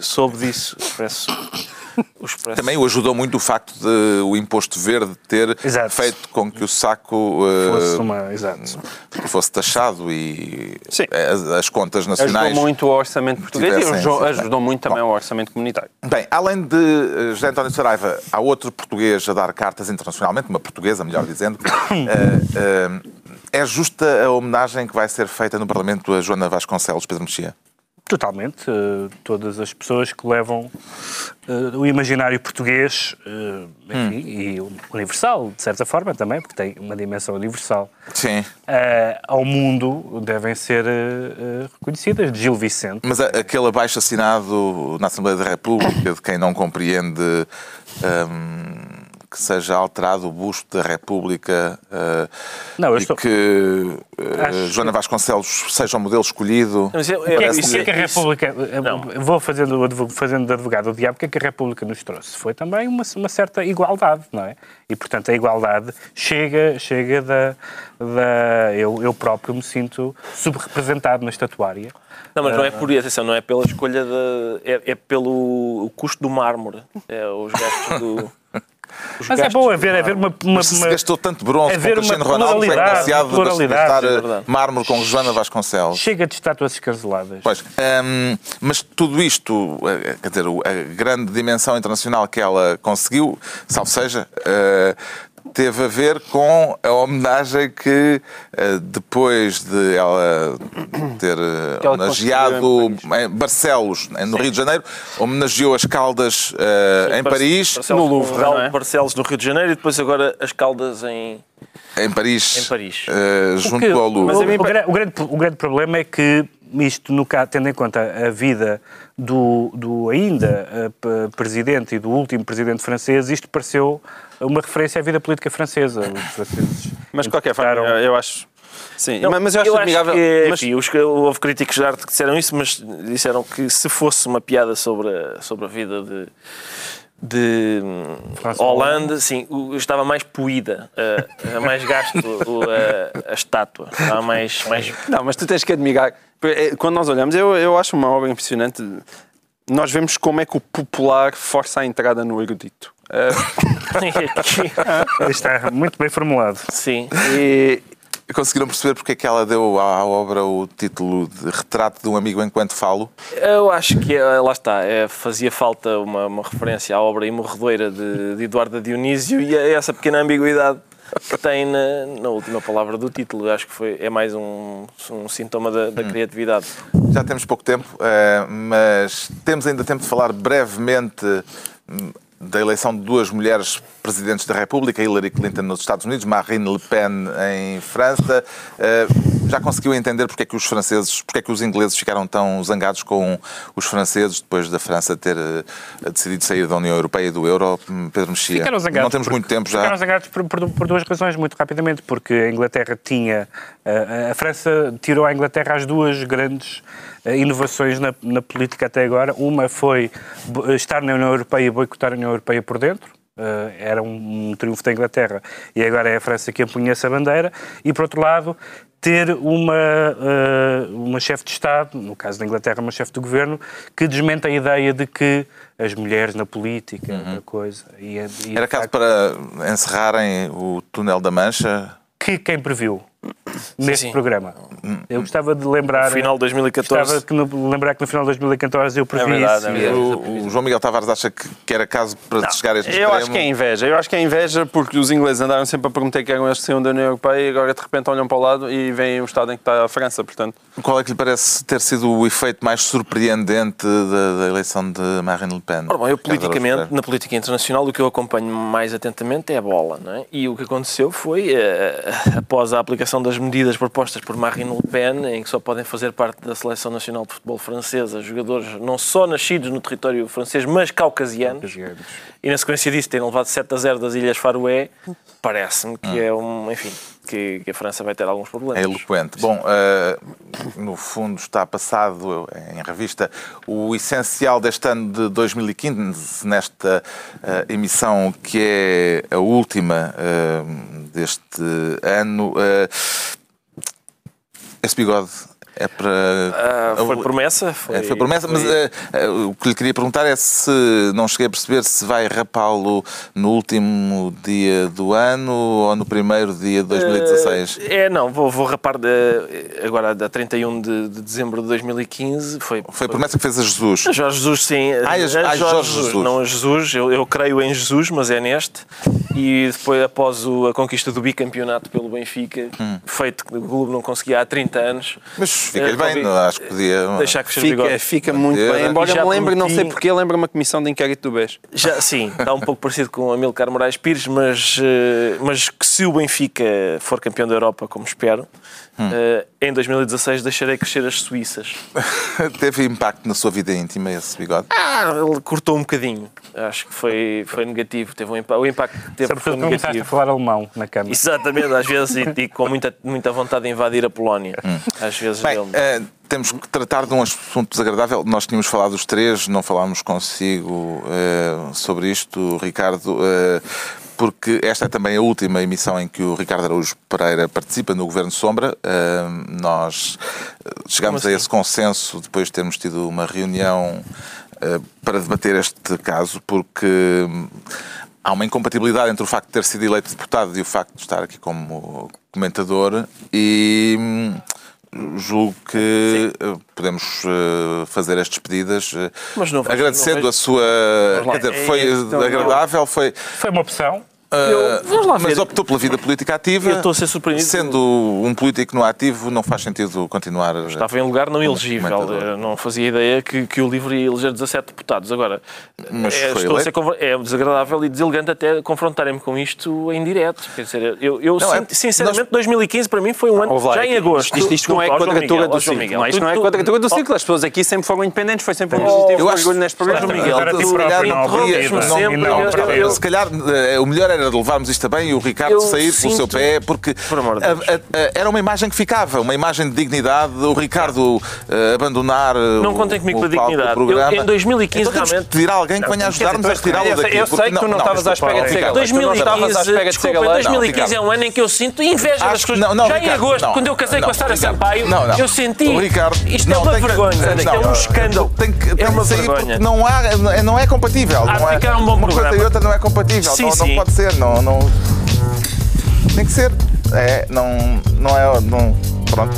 soube disso. Expresso. O Expresso. Também o ajudou muito o facto de o imposto verde ter Exato. feito com que o saco eh, Fosse uma... Exato. fosse taxado e Sim. as, as contas nacionais. Ajudou muito o orçamento português e ajudou, ajudou muito também o orçamento comunitário. Bem, além de eh, José António Saraiva, há outro português a dar cartas internacionalmente, uma portuguesa, melhor dizendo. Eh, eh, é justa a homenagem que vai ser feita no Parlamento a Joana Vasconcelos, Pedro Mexia? Totalmente. eh, todas as pessoas que levam eh, o imaginário português eh, enfim, e o universal, de certa forma também, porque tem uma dimensão universal, Sim. ao mundo devem ser reconhecidas. De Gil Vicente. Mas a- aquele abaixo assinado na Assembleia da República, de quem não compreende hum, que seja alterado o busto da República eh, Não, eu e estou- que Acho Joana Vasconcelos seja o modelo escolhido. Mas é- é- O que é, o que é que a isso- República. Não. Vou fazendo, o fazendo de advogado do diabo, o que é que a República nos trouxe? Foi também uma, uma certa igualdade, não é? E, portanto, a igualdade chega, chega da. da eu, eu próprio me sinto subrepresentado na estatuária. Não, mas não é por isso, atenção, não é pela escolha de. É, é pelo o custo do mármore. É os gastos do. os Mas é bom do haver, haver mármore. uma. uma, Mas se se uma- gastou tanto bronze haver com uma Cristiano Ronaldo, foi negociado de gastar é eh, mármore com Joana Vasconcelos. chega de estátuas escanceladas. Pois, hum, mas tudo isto, eh, quer dizer, a grande dimensão internacional que ela conseguiu, salvo seja, eh, teve a ver com a homenagem que, eh, depois de ela ter eh, Que ela homenageado em Barcelos, eh, no Rio de Janeiro, homenageou as Caldas eh, em Paris, Barcelos, no Louvre, não é? Barcelos no Rio de Janeiro e depois agora as Caldas em. em Paris, Em Paris. eh, junto que- ao Louvre. Mas a o, mim- o gra- o grande, o grande problema é que isto, no caso, tendo em conta a vida do, do ainda p- presidente e do último presidente francês, isto pareceu uma referência à vida política francesa. Os franceses Mas de qualquer forma, eu, eu acho. Sim, Não, mas eu acho admirável. que, mas- enfim, os houve críticos de arte que disseram isso, mas disseram que se fosse uma piada sobre a, sobre a vida de, de hum, Hollande, sim, estava mais poída, eh, mais gasto o- a, a estátua, estava mais, mais Não, mas tu tens que admirar. É, Quando nós olhamos, eu, eu acho uma obra impressionante. Nós vemos como é que o popular força a entrada no erudito. Eh, Está muito bem formulado. sim. e, Conseguiram perceber porque é que ela deu à obra o título de Retrato de um Amigo Enquanto Falo? Eu acho que, eh, lá está, fazia falta uma, uma referência à obra imorredoira de, de Eduardo Dionísio e a essa pequena ambiguidade que tem na, na última palavra do título. Acho que foi, é mais um, um sintoma da, da criatividade. Já temos pouco tempo, eh, mas temos ainda tempo de falar brevemente hum, da eleição de duas mulheres presidentes da República, Hillary Clinton nos Estados Unidos, Marine Le Pen em França. Eh, Já conseguiu entender porque é que os franceses, porque é que os ingleses ficaram tão zangados com os franceses depois da França ter eh, decidido sair da União Europeia e do Euro? Hum, Pedro Mexia, Ficaram zangados não temos muito tempo já. Ficaram zangados por, por- por duas razões, muito rapidamente. Porque a Inglaterra tinha. A, a França tirou à Inglaterra as duas grandes eh, inovações na, na política até agora. Uma foi estar na União Europeia e boicotar a União Europeia por dentro. Eh, era um, um triunfo da Inglaterra e agora é a França que empunha essa bandeira. E, por outro lado, ter uma, eh, uma chefe de Estado, no caso da Inglaterra, uma chefe de governo, que desmente a ideia de que as mulheres na política, a coisa. E, e, Uhum. Era caso para encerrarem o túnel da Mancha? que quem previu neste sim. programa. Eu gostava de lembrar. No final de 2014. Gostava que no, lembrar que no final de 2014 eu previ verdade, isso. é verdade. O, o João Miguel Tavares acha que, que era caso para chegar a este eu extremo? acho que é inveja. Eu acho que é inveja porque os ingleses andaram sempre a prometer que eram eles que saíam da União Europeia e agora de repente olham para o lado e veem o estado em que está a França. Portanto, Qual é que lhe parece ter sido o efeito mais surpreendente da, da eleição de Marine Le Pen? Ora bom, eu politicamente, na política internacional, o que eu acompanho mais atentamente é a bola, não é? E o que aconteceu foi, eh, após a aplicação das medidas propostas por Marine Le Pen, em que só podem fazer parte da Seleção Nacional de Futebol Francesa jogadores não só nascidos no território francês, mas caucasianos, e na sequência disso terem levado 7 a 0 das Ilhas Faroé, parece-me que é um, enfim, que, que a França vai ter alguns problemas. É eloquente. Bom, uh, no fundo está passado em revista o essencial deste ano de 2015, nesta uh, emissão que é a última uh, deste ano. esse bigode é para. Uh, foi promessa? Foi, é, foi promessa, foi... mas uh, uh, o que lhe queria perguntar é se não cheguei a perceber se vai rapá-lo no último dia do ano ou no primeiro dia de 2016. é, não, vou, vou rapar de, agora a 31 de, de, dezembro de 2015. Foi, foi a promessa que fez a Jesus. A Jorge Jesus, sim. Ah, a, a, Jorge, Jorge Jesus. Jesus. Não a Jesus, eu, eu creio em Jesus, mas é neste. E depois, após o, a conquista do bicampeonato pelo Benfica, hum. feito que o clube não conseguia há 30 anos. Mas fica-lhe bem, acho que podia. Deixar crescer fica, bigode. fica muito bem. Embora me lembre, não sei porque, lembra uma comissão de inquérito do BES. Já, sim, está um pouco parecido com o Amilcar Moraes Pires, mas, eh, mas que se o Benfica for campeão da Europa, como espero, hum. em 2016 deixarei crescer as Suíças. Teve impacto na sua vida íntima esse bigode? Ah, ele cortou um bocadinho. Acho que foi, foi negativo. Teve um impacto, o impacto que teve foi negativo. a falar alemão na câmara. Exatamente, às vezes, e, e, com muita, muita vontade de invadir a Polónia. Hum. Às vezes Bem, ele... uh, temos que tratar de um assunto desagradável. Nós tínhamos falado os três, não falámos consigo uh, sobre isto, Ricardo. Porque esta é também a última emissão em que o Ricardo Araújo Pereira participa no Governo Sombra. Uh, nós chegámos assim? a esse consenso depois de termos tido uma reunião uh, para debater este caso, porque hum, há uma incompatibilidade entre o facto de ter sido eleito deputado e o facto de estar aqui como comentador e hum, julgo que Sim. podemos fazer as despedidas agradecendo a sua. Quer dizer, foi é agradável, foi. Foi uma opção. Eu, lá mas optou pela vida política ativa. Eu estou a ser surpreendido. Sendo um político no ativo, não faz sentido continuar. Estava em lugar não elegível. Não fazia ideia que, que o LIVRE ia eleger 17 deputados. Agora, mas é, estou a ser, é desagradável e deselegante até confrontarem-me com isto em direto. Quer dizer, eu, eu não, é, sinceramente, nós... 2015 para mim foi um ano, já em agosto. Isto, isto não é quadratura do ciclo. Não, isto não é quadratura do ciclo. As pessoas aqui sempre foram independentes, foi sempre um positivo. Eu acho neste programa. Miguel, se calhar o melhor era levarmos isto bem e o Ricardo eu sair sinto... pelo seu pé, porque a, a, a, era uma imagem que ficava, uma imagem de dignidade. O Ricardo uh, abandonar. Não contem comigo com a dignidade. Eu, em 2015 então, realmente. pedir a alguém que venha ajudar-nos a retirá-lo daqui. Eu sei que tu não estavas à espera de ser eleito. 2015 é um ano em que eu sinto inveja das coisas. Já em agosto, quando eu casei com a Sara Sampaio, eu senti. Isto é uma vergonha. É um escândalo. É uma vergonha. Não é compatível. Há de ficar um bom programa. Uma coisa e outra não é compatível. Não pode ser. Não tem que ser. É, não, não é. Não, pronto.